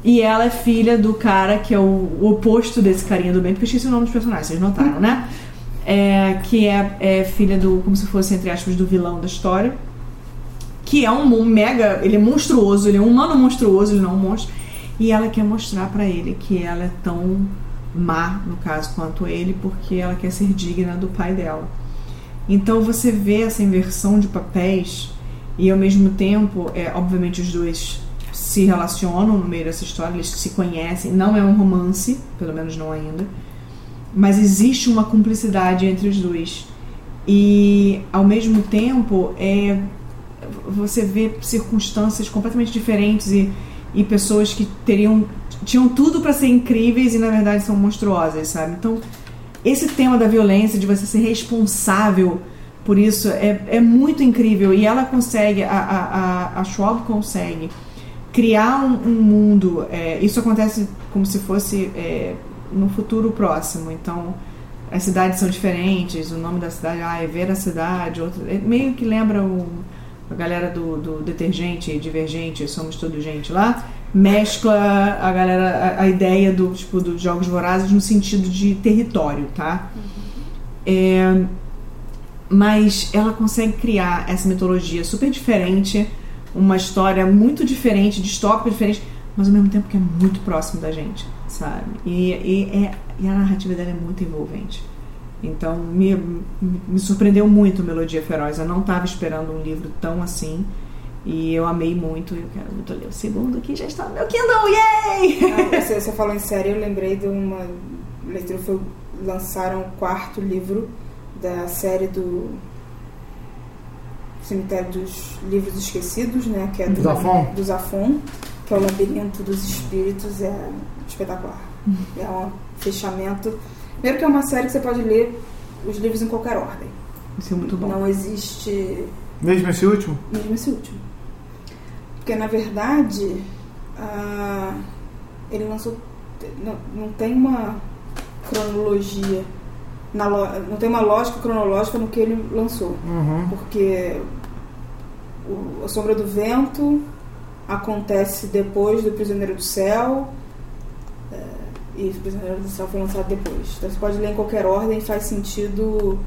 E ela é filha do cara que é o, o oposto desse carinha do bem, porque eu esqueci o nome dos personagens, vocês notaram, né? É, que é, é filha do, como se fosse, entre aspas, do vilão da história. Que é um mega. Ele é monstruoso, ele é um humano monstruoso, ele não é um monstro. E ela quer mostrar pra ele que ela é tão má, no caso, quanto ele, porque ela quer ser digna do pai dela. Então você vê essa inversão de papéis e ao mesmo tempo, é, obviamente os dois se relacionam no meio dessa história, eles se conhecem, não é um romance, pelo menos não ainda, mas existe uma cumplicidade entre os dois. E ao mesmo tempo, é, você vê circunstâncias completamente diferentes e, e pessoas que teriam tinham tudo para ser incríveis e na verdade são monstruosas, sabe? Então, esse tema da violência, de você ser responsável por isso, é, é muito incrível. E ela consegue, a, a, a, Schwab consegue criar um, um mundo. é, isso acontece como se fosse é, no futuro próximo. Então, as cidades são diferentes, o nome da cidade ah, é Ver a Cidade, outro, é meio que lembra o, a galera do, do detergente divergente, somos todos gente lá, mescla a galera, a, a ideia do tipo dos jogos vorazes no sentido de território, tá? É, mas ela consegue criar essa mitologia super diferente, uma história muito diferente, distópica diferente, mas ao mesmo tempo que é muito próximo da gente, sabe? E, e, é, e a narrativa dela é muito envolvente. Então me, me me surpreendeu muito Melodia Feroz. Eu não estava esperando um livro tão assim. E eu amei muito e eu quero muito ler o segundo que já está no meu Kindle, yay! Ah, você, você falou em série, eu lembrei de uma leitura, foi, lançaram o quarto livro da série do Cemitério dos Livros Esquecidos, né? Que é do Zafon? do Zafon, que é o Labirinto dos Espíritos, é espetacular. É um fechamento. Primeiro que é uma série que você pode ler os livros em qualquer ordem. Isso é muito bom. Não existe Mesmo esse último? mesmo esse último. Porque na verdade ele lançou. Não, não tem uma cronologia. Na, não tem uma lógica cronológica no que ele lançou. Uhum. Porque o, A Sombra do Vento acontece depois do Prisioneiro do Céu. é, e o Prisioneiro do Céu foi lançado depois. Então você pode ler em qualquer ordem, faz sentido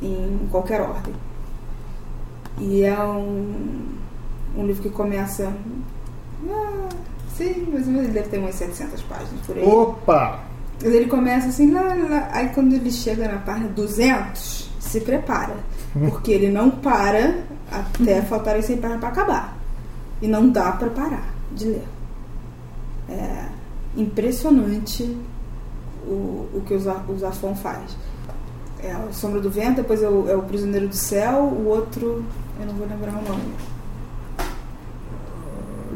em qualquer ordem. E é um. Um livro que começa. Ah, sim, mas ele deve ter umas 700 páginas por aí. Opa! Mas ele começa assim, lá, lá, aí quando ele chega na página 200, se prepara. Porque ele não para até faltarem 100 páginas para acabar. E não dá para parar de ler. É impressionante o, o que o Za- o Zafon faz. É a Sombra do Vento, depois é o, é o Prisioneiro do Céu, o outro, eu não vou lembrar o nome.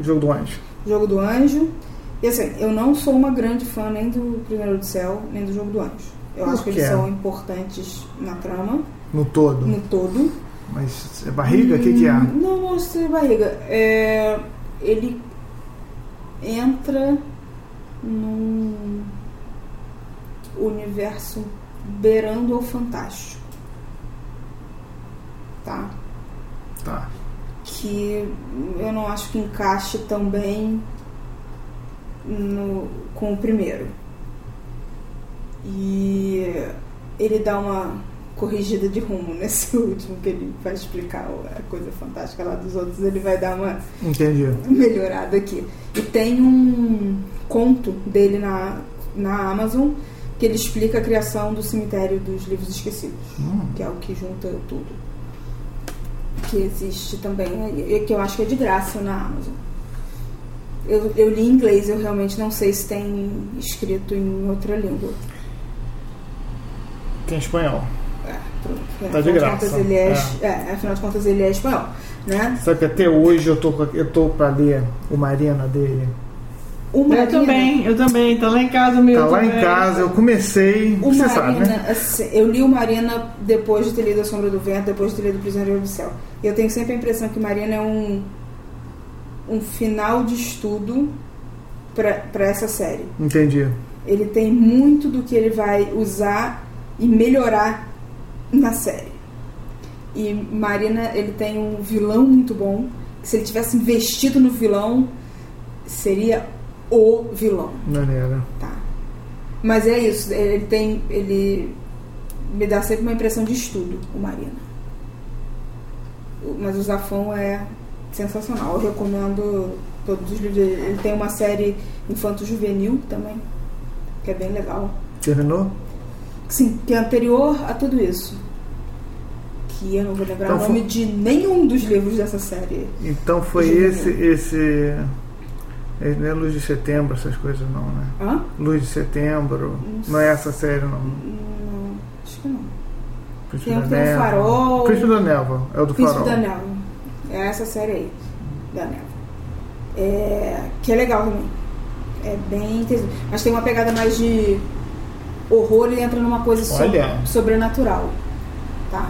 Jogo do Anjo. Jogo do Anjo. E assim, eu não sou uma grande fã nem do Prisioneiro do Céu, nem do Jogo do Anjo. Eu Por acho que quê? eles são importantes na trama, No todo. no todo. Mas é barriga? O que, que é? Hum, Não, não acho que seja barriga. É, ele entra num universo beirando ao fantástico. Tá? Tá. Que eu não acho que encaixe tão bem no- com o primeiro. E ele dá uma corrigida de rumo nesse último, que ele vai explicar a coisa fantástica lá dos outros, ele vai dar uma Entendi. melhorada aqui. E tem um conto dele na, na Amazon que ele explica a criação do cemitério dos livros esquecidos Hum. que é o que junta tudo. Que existe também, e que eu acho que é de graça na Amazon. Eu, eu li em inglês, eu realmente não sei se tem escrito em outra língua. Tem espanhol. É, pronto. Tá Afinal de graça. ele é, é, afinal de contas, ele é espanhol, né? Sabe que até hoje eu tô, eu tô pra ler o Marina dele. O Eu Marina- também, eu também. Tá lá em casa o meu. Tá lá em também. casa, eu comecei. O Você Marina, sabe, né? assim, eu li o Marina depois de ter lido A Sombra do Vento, depois de ter lido Prisioneiro do Céu. E eu tenho sempre a impressão que Marina é um, um final de estudo para essa série. Entendi. Ele tem muito do que ele vai usar e melhorar na série. E Marina, ele tem um vilão muito bom. Que se ele tivesse investido no vilão, seria o vilão. Maneira. Tá. Mas é isso, ele tem. Ele me dá sempre uma impressão de estudo, o Marina. Mas o Zafon é sensacional. Eu recomendo todos os livros. Ele tem uma série infanto-juvenil também, que é bem legal. Terminou? Sim, que é anterior a tudo isso. Que eu não vou lembrar Então o nome foi- de nenhum dos livros dessa série. Então foi Juvenil. esse. esse é, não é Luz de Setembro, essas coisas não, né? Hã? Luz de Setembro. Não é essa série, não. Não, acho que não. Príncipe Tem, da tem o Névoa. Farol. Príncipe da Névoa, é o do Príncipe Farol. da Névoa. É essa série aí, da Névoa. É, que é legal também. É bem interessante. Mas tem uma pegada mais de horror e entra numa coisa Olha. sobrenatural. Tá?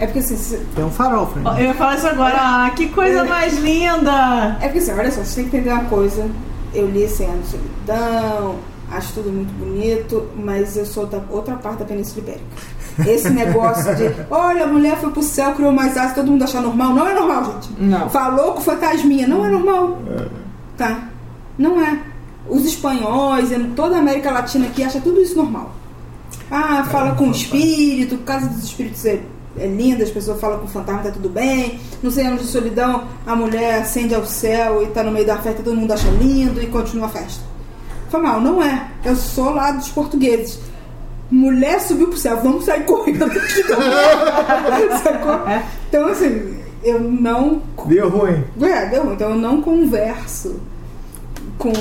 É porque assim. se- Tem um farol, Fred. Eu ia falar isso agora. Ah, que coisa mais linda! É porque assim, olha só, você tem que entender uma coisa. Eu li esse ano solidão, acho tudo muito bonito, mas eu sou da outra parte da Península Ibérica. Esse negócio de, olha, a mulher foi pro céu, criou mais asas, todo mundo achar normal. Não é normal, gente. Não. Falou com fantasminha, não é normal. Tá? Não é. Os espanhóis, e toda a América Latina aqui acha tudo isso normal. Ah, fala com o espírito, casa dos espíritos é, é linda, as pessoas falam com o fantasma, tá tudo bem. Nos anos de solidão, a mulher acende ao céu e tá no meio da festa, todo mundo acha lindo e continua a festa. Foi mal, não é. Eu sou lá dos portugueses. Mulher subiu pro céu, vamos sair correndo aqui. Sacou? Então, assim, eu não Deu ruim. é, deu ruim. Então eu não converso com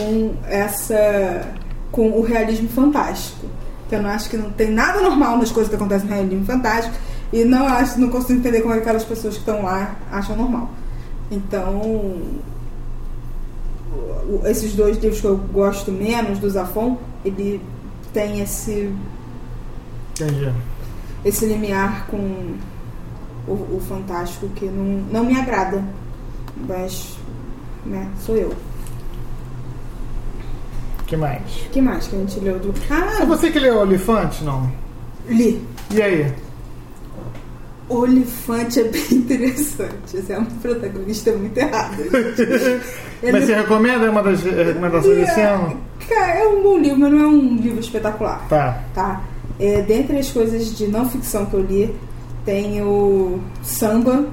essa. com o realismo fantástico. Que eu não acho que não tem nada normal nas coisas que acontecem no realismo fantástico. E não acho, não consigo entender como é que aquelas pessoas que estão lá acham normal. Então. Esses dois livros que eu gosto menos do Zafon, ele tem esse Entendi. esse limiar com o, o fantástico que não, não me agrada. Mas, né, sou eu. O que mais? O que mais que a gente leu do. Ah, você que leu Olifante, não? li. E aí? Olifante é bem interessante. Esse é um protagonista muito errado. gente. Ele- Mas você recomenda? É uma das eh, recomendações desse ano? Cara, é um bom livro, mas não é um livro espetacular. Tá. tá? É, dentre as coisas de não ficção que eu li, tem o Samba,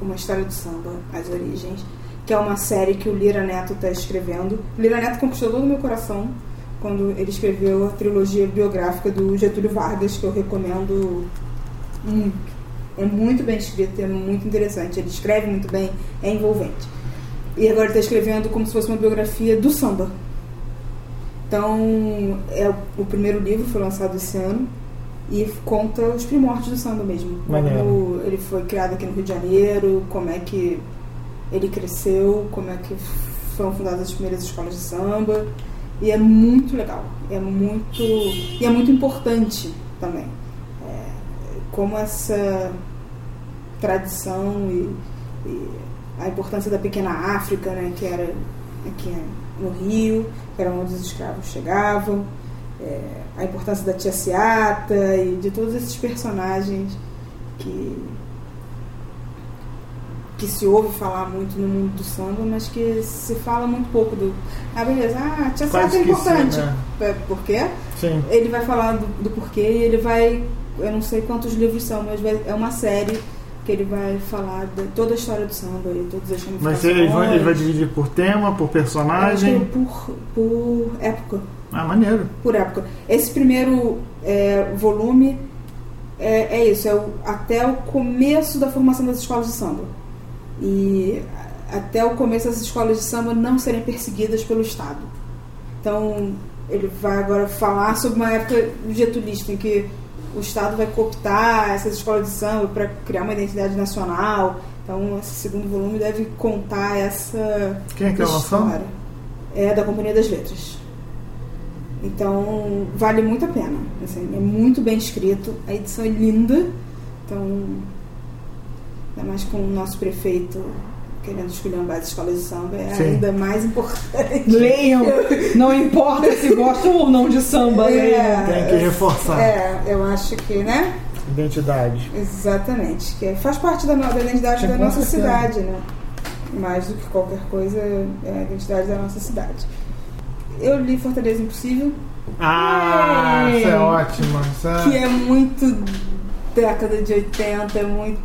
Uma História do Samba, As Origens, que é uma série que o Lira Neto está escrevendo. O Lira Neto conquistou todo o meu coração quando ele escreveu a trilogia biográfica do Getúlio Vargas, que eu recomendo muito. É muito bem escrito, é muito interessante. Ele escreve muito bem, é envolvente. E agora ele está escrevendo como se fosse uma biografia do samba. Então, é o primeiro livro foi lançado esse ano e conta os primórdios do samba mesmo. Maneiro. Como ele foi criado aqui no Rio de Janeiro, como é que ele cresceu, como é que foram fundadas as primeiras escolas de samba. E é muito legal. É muito. E é muito importante também. Como essa tradição e, e a importância da pequena África, né, que era aqui no Rio, que era onde os escravos chegavam, é, a importância da tia Seata e de todos esses personagens que que se ouve falar muito no mundo do samba, mas que se fala muito pouco do. Ah, beleza, ah, a tia Quase Seata é importante. né? É, Por quê? Sim. Ele vai falar do, do porquê e ele vai. Eu não sei quantos livros são, mas vai- é uma série que ele vai falar de toda a história do samba e todas as Mas ele vai, ele vai dividir por tema, por personagem. que por, por época. Ah, maneiro. Por época. Esse primeiro é, volume é, é isso, é o- até o começo da formação das escolas de samba. E até o começo das escolas de samba não serem perseguidas pelo Estado. Então, ele vai agora falar sobre uma época getulista em que o Estado vai cooptar essas escolas de samba para criar uma identidade nacional. Então, esse segundo volume deve contar essa Quem é que lançou? história. É da Companhia das Letras. Então, vale muito a pena. Assim, é muito bem escrito, a edição é linda. Então, ainda mais com o nosso prefeito querendo esculhambar as escolas de samba, é Sim. ainda mais importante. Leiam! Não importa se gostam ou não de samba, leiam. É, Tem que reforçar. É, eu acho que, né? Identidade. Exatamente. Que faz parte da, da identidade da nossa certeza. cidade, né? Mais do que qualquer coisa, é a identidade da nossa cidade. Eu li Fortaleza Impossível, Ah, Yay! isso é ótimo. Isso é- que é muito década de 80, é muito.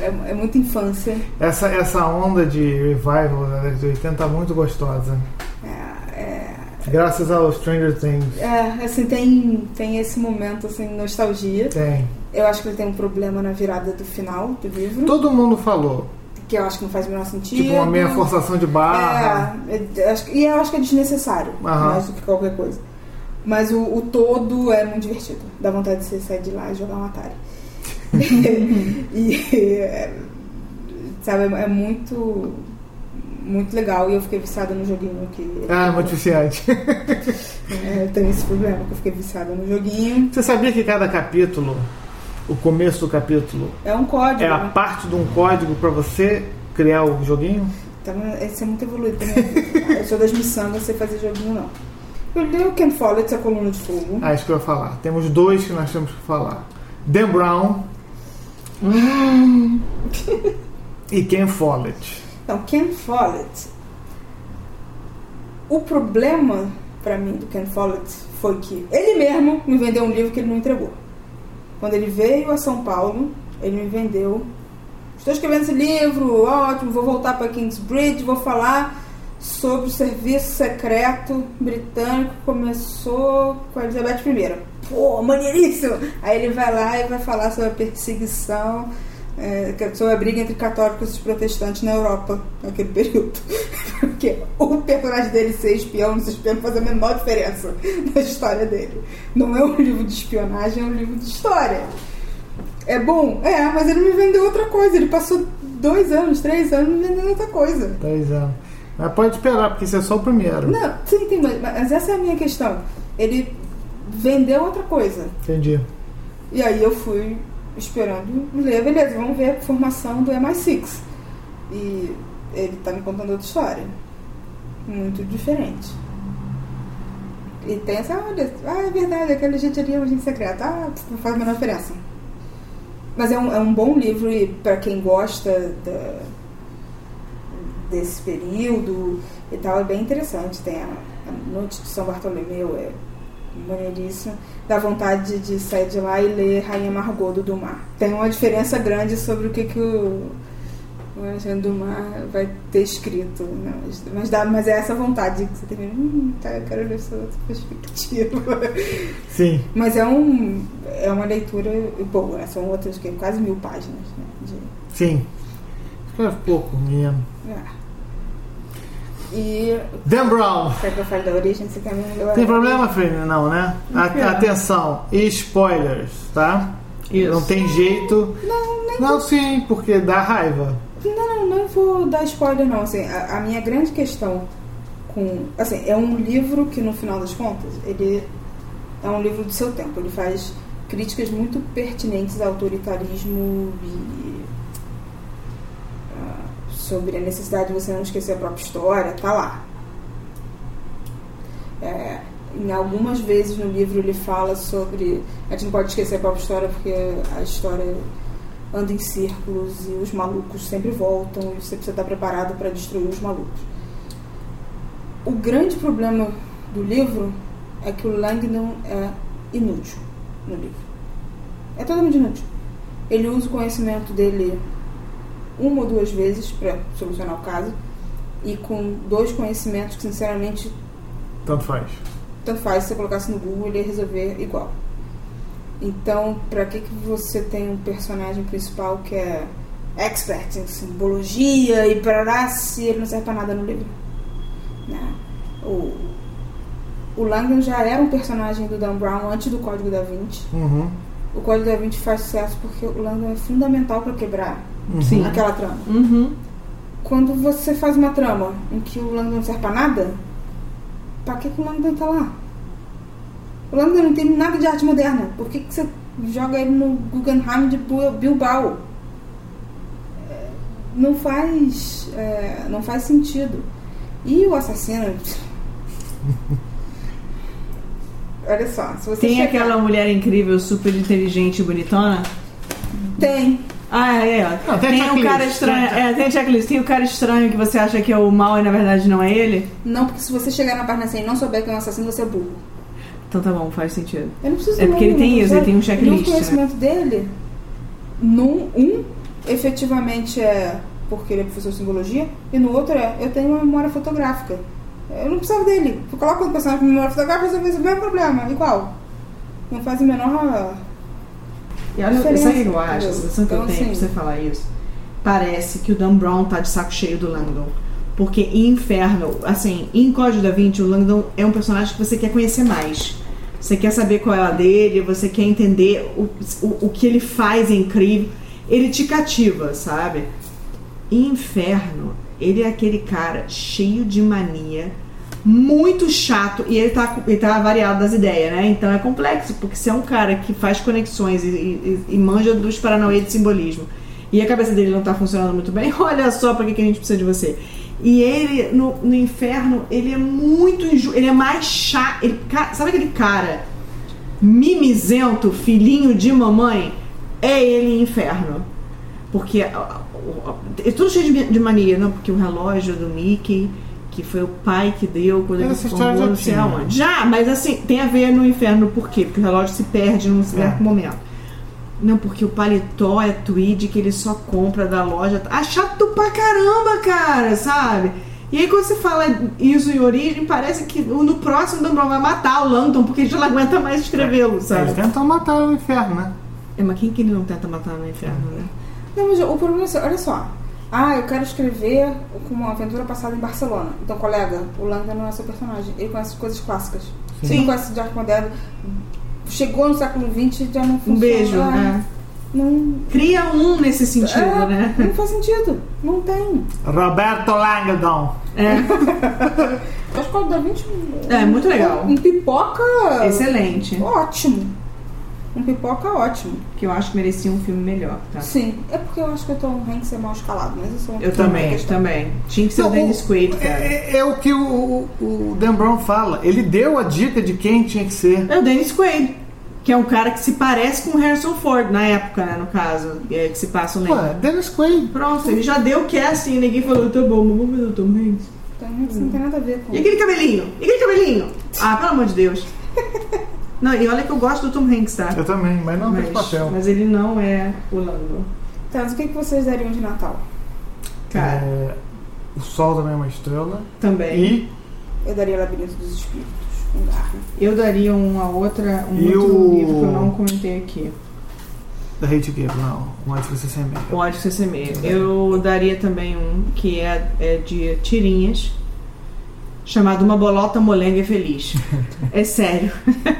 é, é muita infância. Essa, essa onda de revival da década de 80 tá muito gostosa. É, é, Graças ao Stranger Things. é, assim, tem, tem esse momento, assim, nostalgia. Tem. Eu acho que ele tem um problema na virada do final do livro, Todo mundo falou. que eu acho que não faz o menor sentido. Tipo uma meia forçação de barra. É, eu acho e eu acho que é desnecessário, Aham. mais do que qualquer coisa. Mas o, o todo é muito divertido. Dá vontade de você sair de lá e jogar um Atari. e, é, sabe, é muito, muito legal. E eu fiquei viciada no joguinho aqui. Ah, muito viciante. É, eu tenho esse problema, que eu fiquei viciada no joguinho. Você sabia que cada capítulo, o começo do capítulo, É um código, é a né? parte de um código pra você criar o joguinho? Então, esse é muito evoluído vida. Eu sou das miçangas, sem fazer joguinho, não. Eu li o Ken Follett, a Coluna de Fogo. Ah, isso que eu ia falar. Temos dois que nós temos que falar. Dan Brown e Ken Follett. Então, Ken Follett. O problema pra mim do Ken Follett foi que ele mesmo me vendeu um livro que ele não entregou. Quando ele veio a São Paulo, ele me vendeu. Estou escrevendo esse livro, ótimo, vou voltar para Kingsbridge, vou falar sobre o serviço secreto britânico começou com a Elizabeth I. Pô, maneiríssimo! Aí ele vai lá e vai falar sobre a perseguição é, sobre a briga entre católicos e protestantes na Europa naquele período. Porque o personagem dele ser espião não não faz a menor diferença na história dele. Não é um livro de espionagem, é um livro de história. É bom? É, mas ele me vendeu outra coisa. Ele passou dois anos, três anos me vendendo outra coisa. Dez anos. Mas pode esperar, porque esse é só o primeiro. Não, sim, tem, mas, mas essa é a minha questão. Ele vendeu outra coisa. Entendi. E aí eu fui esperando ler, beleza, vamos ver a formação do MI6. E ele tá me contando outra história. Muito diferente. E tem essa, olha, ah, é verdade, aquela gente ali é um agente secreto. Ah, não faz a menor diferença. Mas é um, é um bom livro e para quem gosta da- desse período e tal, é bem interessante. Tem a, a Noite de São Bartolomeu, é maneiríssimo. Dá vontade de sair de lá e ler Rainha Margot do Dumas. Tem uma diferença grande sobre o que, que o, o Alexandre Dumas vai ter escrito. Não, mas, dá, mas é essa vontade que você tem. Hum, tá, eu quero ler essa outra perspectiva. Sim. Mas é, um, é uma leitura boa, né? são outras que quase mil páginas. Né? De, Sim. Escreve pouco, menino. é. E. Dan Brown. Quer que eu fale da origem? Você quer me Tem problema, Fê? Não, né? A- atenção, spoilers, tá? Isso. Não tem jeito. Não, nem Não, sim, porque dá raiva. Não, não, não vou dar spoiler não. Assim, a, a minha grande questão com. Assim, é um livro que no final das contas, ele é um livro do seu tempo. Ele faz críticas muito pertinentes ao autoritarismo e sobre a necessidade de você não esquecer a própria história, tá lá. É, em algumas vezes no livro ele fala sobre a gente não pode esquecer a própria história porque a história anda em círculos e os malucos sempre voltam e você precisa estar preparado para destruir os malucos. O grande problema do livro é que o Langdon é inútil no livro. É totalmente inútil. Ele usa o conhecimento dele uma ou duas vezes para solucionar o caso e com dois conhecimentos que sinceramente Tanto faz. tanto faz se você colocasse no Google ele ia resolver igual. Então, pra que, que você tem um personagem principal que é expert em simbologia e parará se ele não serve pra nada no livro? Né? O, o Langdon já era um personagem do Dan Brown antes do Código da Vinci. Uhum. O Código da Vinci faz sucesso porque o Langdon é fundamental para quebrar. Sim. aquela trama. Uhum. Quando você faz uma trama em que o Langdon não serve pra nada, pra que, que o Langdon tá lá? O Langdon não entende nada de arte moderna. Por que, que você joga ele no Guggenheim de Bilbao? É, Não faz, é, não faz sentido. E o assassino. Olha só, se você Tem chegar- aquela mulher incrível, super inteligente e bonitona. Tem. Ah, é, ó. Não, tem tem, a um cara estranho. tem- É, tem a checklist. Tem o cara estranho que você acha que é o mal e na verdade não é ele. Não, porque se você chegar na página 100 e não souber que é um assassino, você é burro. Então tá bom, faz sentido. Eu não preciso É porque ele tem isso, ele tem um E checklist, o conhecimento dele, num, um, efetivamente é porque ele é professor de simbologia, e no outro é eu tenho uma memória fotográfica. Eu não precisava dele. Eu coloco o personagem com memória fotográfica e resolve o mesmo problema, igual. Não faz o menor. E olha, Diferença, que eu acho? A sensação que eu Então, tenho assim- pra você falar isso? Parece que o Dan Brown tá de saco cheio do Langdon. Porque em Inferno, assim, em Código da Vinci, o Langdon é um personagem que você quer conhecer mais. Você quer saber qual é a dele, você quer entender o, o, o que ele faz é incrível. Ele te cativa, sabe? Em Inferno, ele é aquele cara cheio de mania, muito chato, e ele tá, ele tá variado das ideias, né? Então é complexo, porque você é um cara que faz conexões e, e- e manja dos paranauê de simbolismo, e a cabeça dele não tá funcionando muito bem, olha só pra que, que a gente precisa de você. E ele, no, no inferno, ele é muito inju... ele é mais chato. Ele, sabe aquele cara mimizento, filhinho de mamãe? É ele inferno. Porque é tudo cheio de, de mania, não? Porque o relógio do Mickey, que foi o pai que deu quando ele já não sei aonde. Já, mas assim, tem a ver no inferno, por quê? Porque o relógio se perde num certo É. momento. Não, porque o paletó é tweed que ele só compra da loja. Ah, chato pra caramba, cara, sabe? E aí quando você fala isso em origem, parece que no próximo Brown vai matar o Langdon, porque ele já não aguenta mais escrevê-lo, Eles sabe? tentam matar no inferno, né? É, mas quem que ele não tenta matar no inferno, né? Não, mas o problema é assim, olha só. Ah, eu quero escrever com uma aventura passada em Barcelona. Então, colega, o Langdon não é seu personagem. Ele conhece coisas clássicas. Você Sim. não conhece de arte moderna. Chegou no século XX e já não funciona. Um beijo, Ah, né? Não, Cria um nesse sentido, é, né? não faz sentido. Não tem. Roberto Langdon. É, Eu acho que o Da Vinci É, muito legal. Um pipoca excelente. ótimo. Um pipoca ótimo. Que eu acho que merecia um filme melhor, tá? Sim. É porque eu acho que o Tom Hanks é mal escalado, mas isso é uma Eu também, questão. também. Tinha que ser o Dennis Quaid, é, cara. é- é o que o, o, o Dan Brown fala. Ele deu a dica de quem tinha que ser. É o Dennis Quaid, que é um cara que se parece com o Harrison Ford, na época, né, no caso, é, que se passa o lembro. é Dennis Quaid. Pronto, ele já deu casting e ninguém falou, tá bom, mas vamos ver o Tom Hanks. Tom Hanks não tem nada a ver com E aquele cabelinho? E aquele cabelinho? Ah, pelo amor de Deus. Não, e olha que eu gosto do Tom Hanks, tá? Eu também, mas não mas, fez papel. mas ele não é o Lando. Tá, mas o que, que vocês dariam de Natal? Cara. É, o Sol também é uma estrela. Também. E, Eu daria Labirinto dos Espíritos, com garra. Eu daria uma outra, um E outro o- livro que eu não comentei aqui. The Hate Give, não. O Antes Você Ser Meio. O Ódio Ser Semeia. Eu daria também um que é, é de tirinhas, chamado Uma Bolota Molenga Feliz. é sério.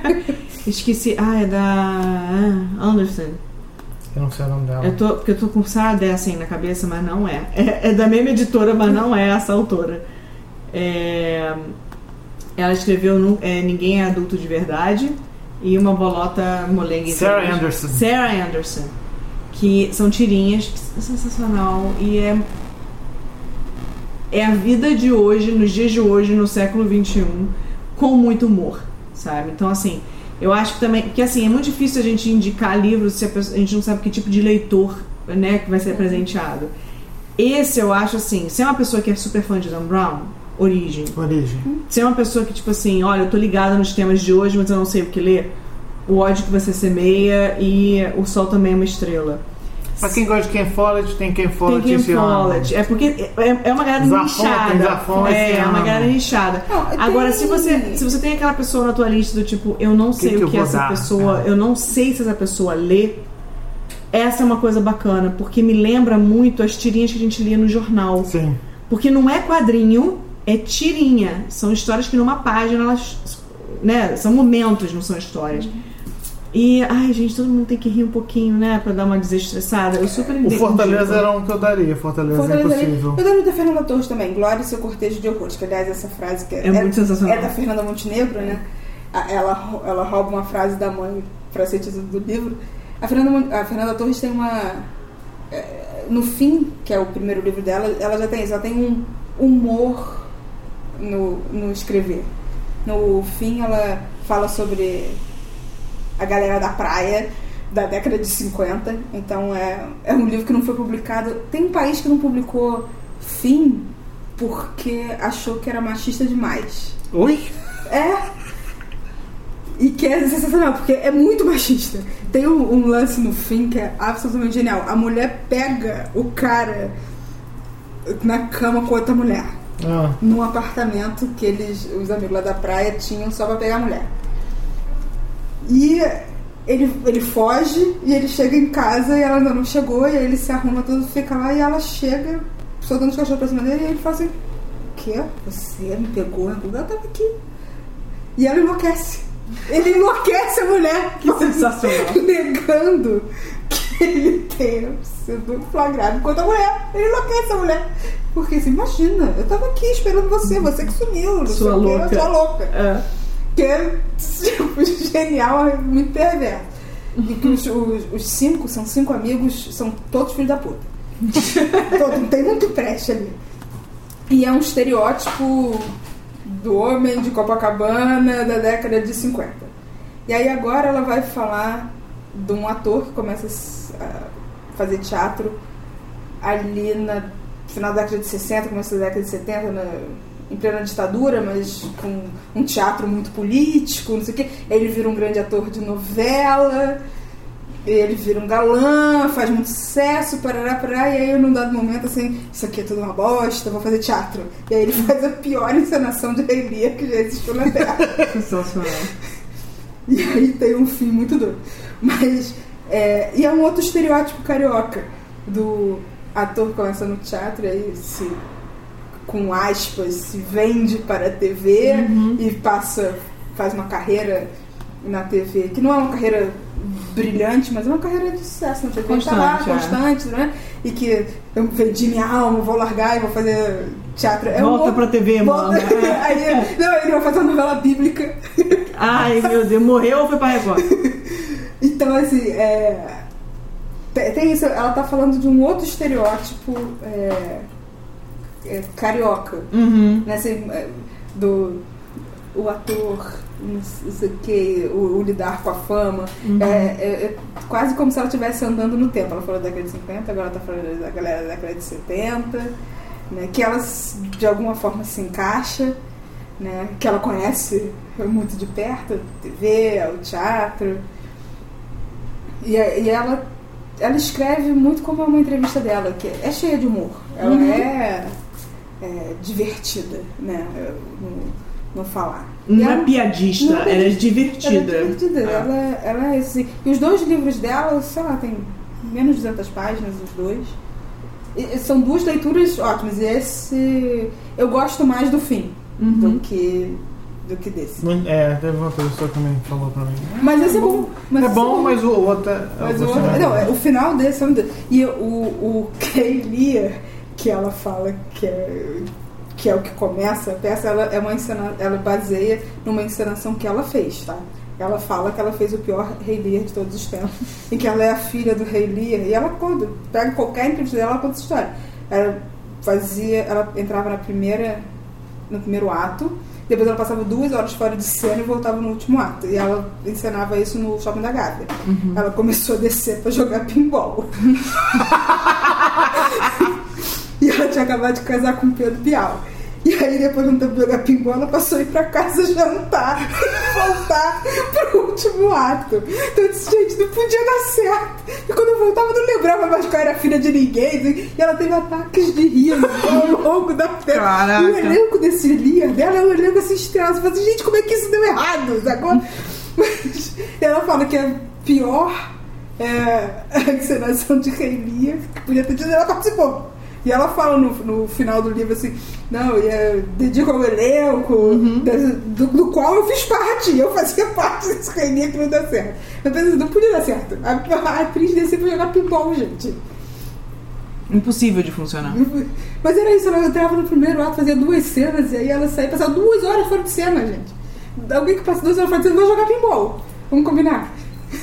Esqueci. Ah, é da Anderson. Eu não sei o nome dela. Eu tô, porque eu tô com Sarah Dessen na cabeça, mas não é. é. é da mesma editora, mas não é essa autora. É, ela escreveu é, Ninguém é Adulto de Verdade e Uma Bolota Molenga Sarah Feliz. Anderson. Sarah Anderson. Que são tirinhas, que é sensacional. E é. É a vida de hoje, nos dias de hoje, no século XXI, com muito humor, sabe? Então, assim, eu acho que também. Porque, assim, é muito difícil a gente indicar livros se a, pessoa- a gente não sabe que tipo de leitor, né, que vai ser presenteado. Esse eu acho, assim, se é uma pessoa que é super fã de Dan Brown, Origem. Origem. Se é uma pessoa que, tipo assim, olha, eu tô ligada nos temas de hoje, mas eu não sei o que ler, o ódio que você semeia e o sol também é uma estrela. Pra quem gosta de Ken Follett, tem Ken Tem Follett Ken esse ano. Follett. É porque é, é uma galera Zafon, nichada. tem Zafon é, esse é uma galera nichada. Não, tem- Agora, se você, se você tem aquela pessoa na tua lista do tipo, eu não sei que o que vou essa dar? pessoa, É. eu não sei se essa pessoa lê, essa é uma coisa bacana, porque me lembra muito as tirinhas que a gente lia no jornal. Sim. Porque não é quadrinho, é tirinha. São histórias que numa página elas. Né, são momentos, não são histórias. E, ai, gente, todo mundo tem que rir um pouquinho, né? Pra dar uma desestressada. Eu super O indico. Fortaleza era um que eu daria. Fortaleza, Fortaleza é impossível. Eu daria da Fernanda Torres também, Glória e seu cortejo de horrores, que aliás essa frase que É muito sensacional. é da Fernanda Montenegro, né? A- Ela, ela rouba uma frase da mãe pra ser título do livro. A Fernanda, a Fernanda Torres tem uma. é, No fim, que é o primeiro livro dela, ela já tem isso, ela tem um humor no, no escrever. No fim, ela fala sobre a galera da praia da década de 50. Então é, é um livro que não foi publicado. Tem um país que não publicou Fim porque achou que era machista demais. Oi? É. E que é sensacional, porque é muito machista. Tem um, um lance no fim que é absolutamente genial. A mulher pega o cara na cama com outra mulher Ah, num apartamento que eles, os amigos lá da praia tinham só pra pegar a mulher. E ele, ele foge e ele chega em casa e ela ainda não chegou, e ele se arruma tudo, fica lá e ela chega, soltando os cachorros pra cima dele, e ele fala assim: O quê? Você me pegou em algum lugar? Eu tava aqui. E ela enlouquece. Ele enlouquece a mulher. Que sensacional. Negando que ele tenha sido flagrado enquanto a mulher. Ele enlouquece a mulher. Porque assim, imagina, eu tava aqui esperando você, você que sumiu, Sua louca. sua louca. É. Que é tipo, genial, muito perverso. E que os, os, os cinco, são cinco amigos, são todos filhos da puta. Todo, não tem muito preste ali. E é um estereótipo do homem de Copacabana da década de 50. E aí agora ela vai falar de um ator que começa a fazer teatro ali na final da década de 60, começo da década de 70, na, em plena ditadura, mas com um teatro muito político, não sei o quê. Aí ele vira um grande ator de novela, ele vira um galã, faz muito sucesso, parará, parará, e aí num dado momento assim, isso aqui é tudo uma bosta, vou fazer teatro. E aí ele faz a pior encenação de Rei Lear que já existiu na Terra. Sensacional. E aí tem um fim muito doido. Mas. É, e é um outro estereótipo carioca do ator que começa no teatro e aí se, com aspas, se vende para a TV e passa, faz uma carreira na TV, que não é uma carreira brilhante, mas é uma carreira de sucesso na TV. Ele tá lá, Constante, é. constante, né? E que eu vendi minha alma, vou largar e vou fazer teatro. É um Volta outro- pra TV, mano. Volta- aí, não, ele vai fazer uma novela bíblica. Ai, meu Deus, morreu ou foi pra Record? Então, assim, é, tem, tem isso, ela tá falando de um outro estereótipo é, é, carioca, Uhum. né? Assim, é, do o ator, não sei o que, o, o lidar com a fama. Uhum. É, é- é quase como se ela estivesse andando no tempo. Ela falou da década de 50, agora tá falando da galera da década de 70, né? Que ela, de alguma forma, se encaixa, né? Que ela conhece muito de perto, a TV, o teatro. E, e ela ela escreve muito como uma entrevista dela, que é cheia de humor. Ela é, é divertida, né? No, no falar. Não ela, é piadista, não ela é divertida. Ela é divertida. Ah. Ela, ela é esse. E os dois livros dela, sei lá, tem menos de 200 páginas, os dois. E, são duas leituras ótimas. E esse. Eu gosto mais do fim Uhum. do que do que desse. É, teve uma pessoa que também falou pra mim. Mas esse é bom. Mas é esse bom, mas o outro é. Mas o, outro, não, é- o final desse é um. E o, o Kay Lear, que ela fala que é, que é o que começa a peça, ela é uma encena, ela baseia numa encenação que ela fez, tá? Ela fala que ela fez o pior Rei Lear de todos os tempos. E que ela é a filha do Rei Lear. E ela conta, pega qualquer entrevista dela, ela conta essa história. Ela fazia, ela entrava na primeira, no primeiro ato, depois ela passava duas horas fora de cena e voltava no último ato. E ela encenava isso no Shopping da Gávea. Ela começou a descer pra jogar pinball. e ela tinha acabado de casar com o Pedro Bial. E aí, depois de um tempo jogar pinball, ela passou a ir pra casa jantar e voltar pro último ato. Então eu disse, gente, não podia dar certo. E quando eu voltava, eu não lembrava mais que eu era filha de ninguém. E ela teve ataques de riso ao longo da. Caraca. E o elenco desse líder dela é um elenco assim estrelado. Você fala assim, gente, como é que isso deu errado? Agora... Mas ela fala que é pior é, a encenação de Rei Lear, que podia ter dito, ela participou. E ela fala no, no final do livro assim, não, e é, dedico ao elenco, da- do, do qual eu fiz parte, eu fazia parte desse Rei Lear que não deu certo. Eu pensei, não podia dar certo. A, a atriz desceu pra jogar pinball, gente. Impossível de funcionar. Mas era isso, ela entrava no primeiro ato, fazia duas cenas, e aí ela saía, passava duas horas fora de cena, gente. Alguém que passa duas horas fora de cena vai jogar pinball. Vamos combinar.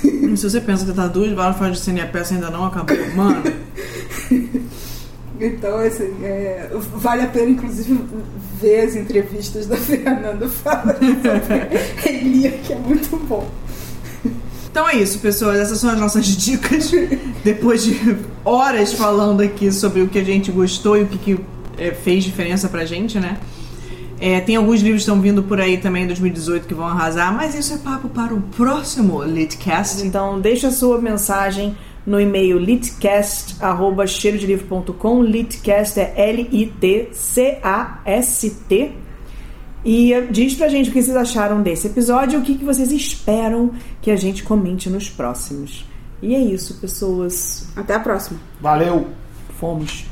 Se você pensa que tá duas horas fora de cena e a peça ainda não acabou, mano. Então, assim, é, vale a pena, inclusive, ver as entrevistas da Fernanda falando sobre Elia, que é muito bom. Então é isso, pessoas. Essas são as nossas dicas. Depois de horas falando aqui sobre o que a gente gostou e o que, que é, fez diferença pra gente, né? É, tem alguns livros que estão vindo por aí também em 2018 que vão arrasar, mas isso é papo para o próximo Litcast. Então deixa a sua mensagem no e-mail litcast.cheirodelivro.com. Litcast é L-I-T-C-A-S-T. E eh, diz pra gente o que vocês acharam desse episódio e o que, que vocês esperam que a gente comente nos próximos. E é isso, pessoas. Até a próxima. Valeu! Fomos.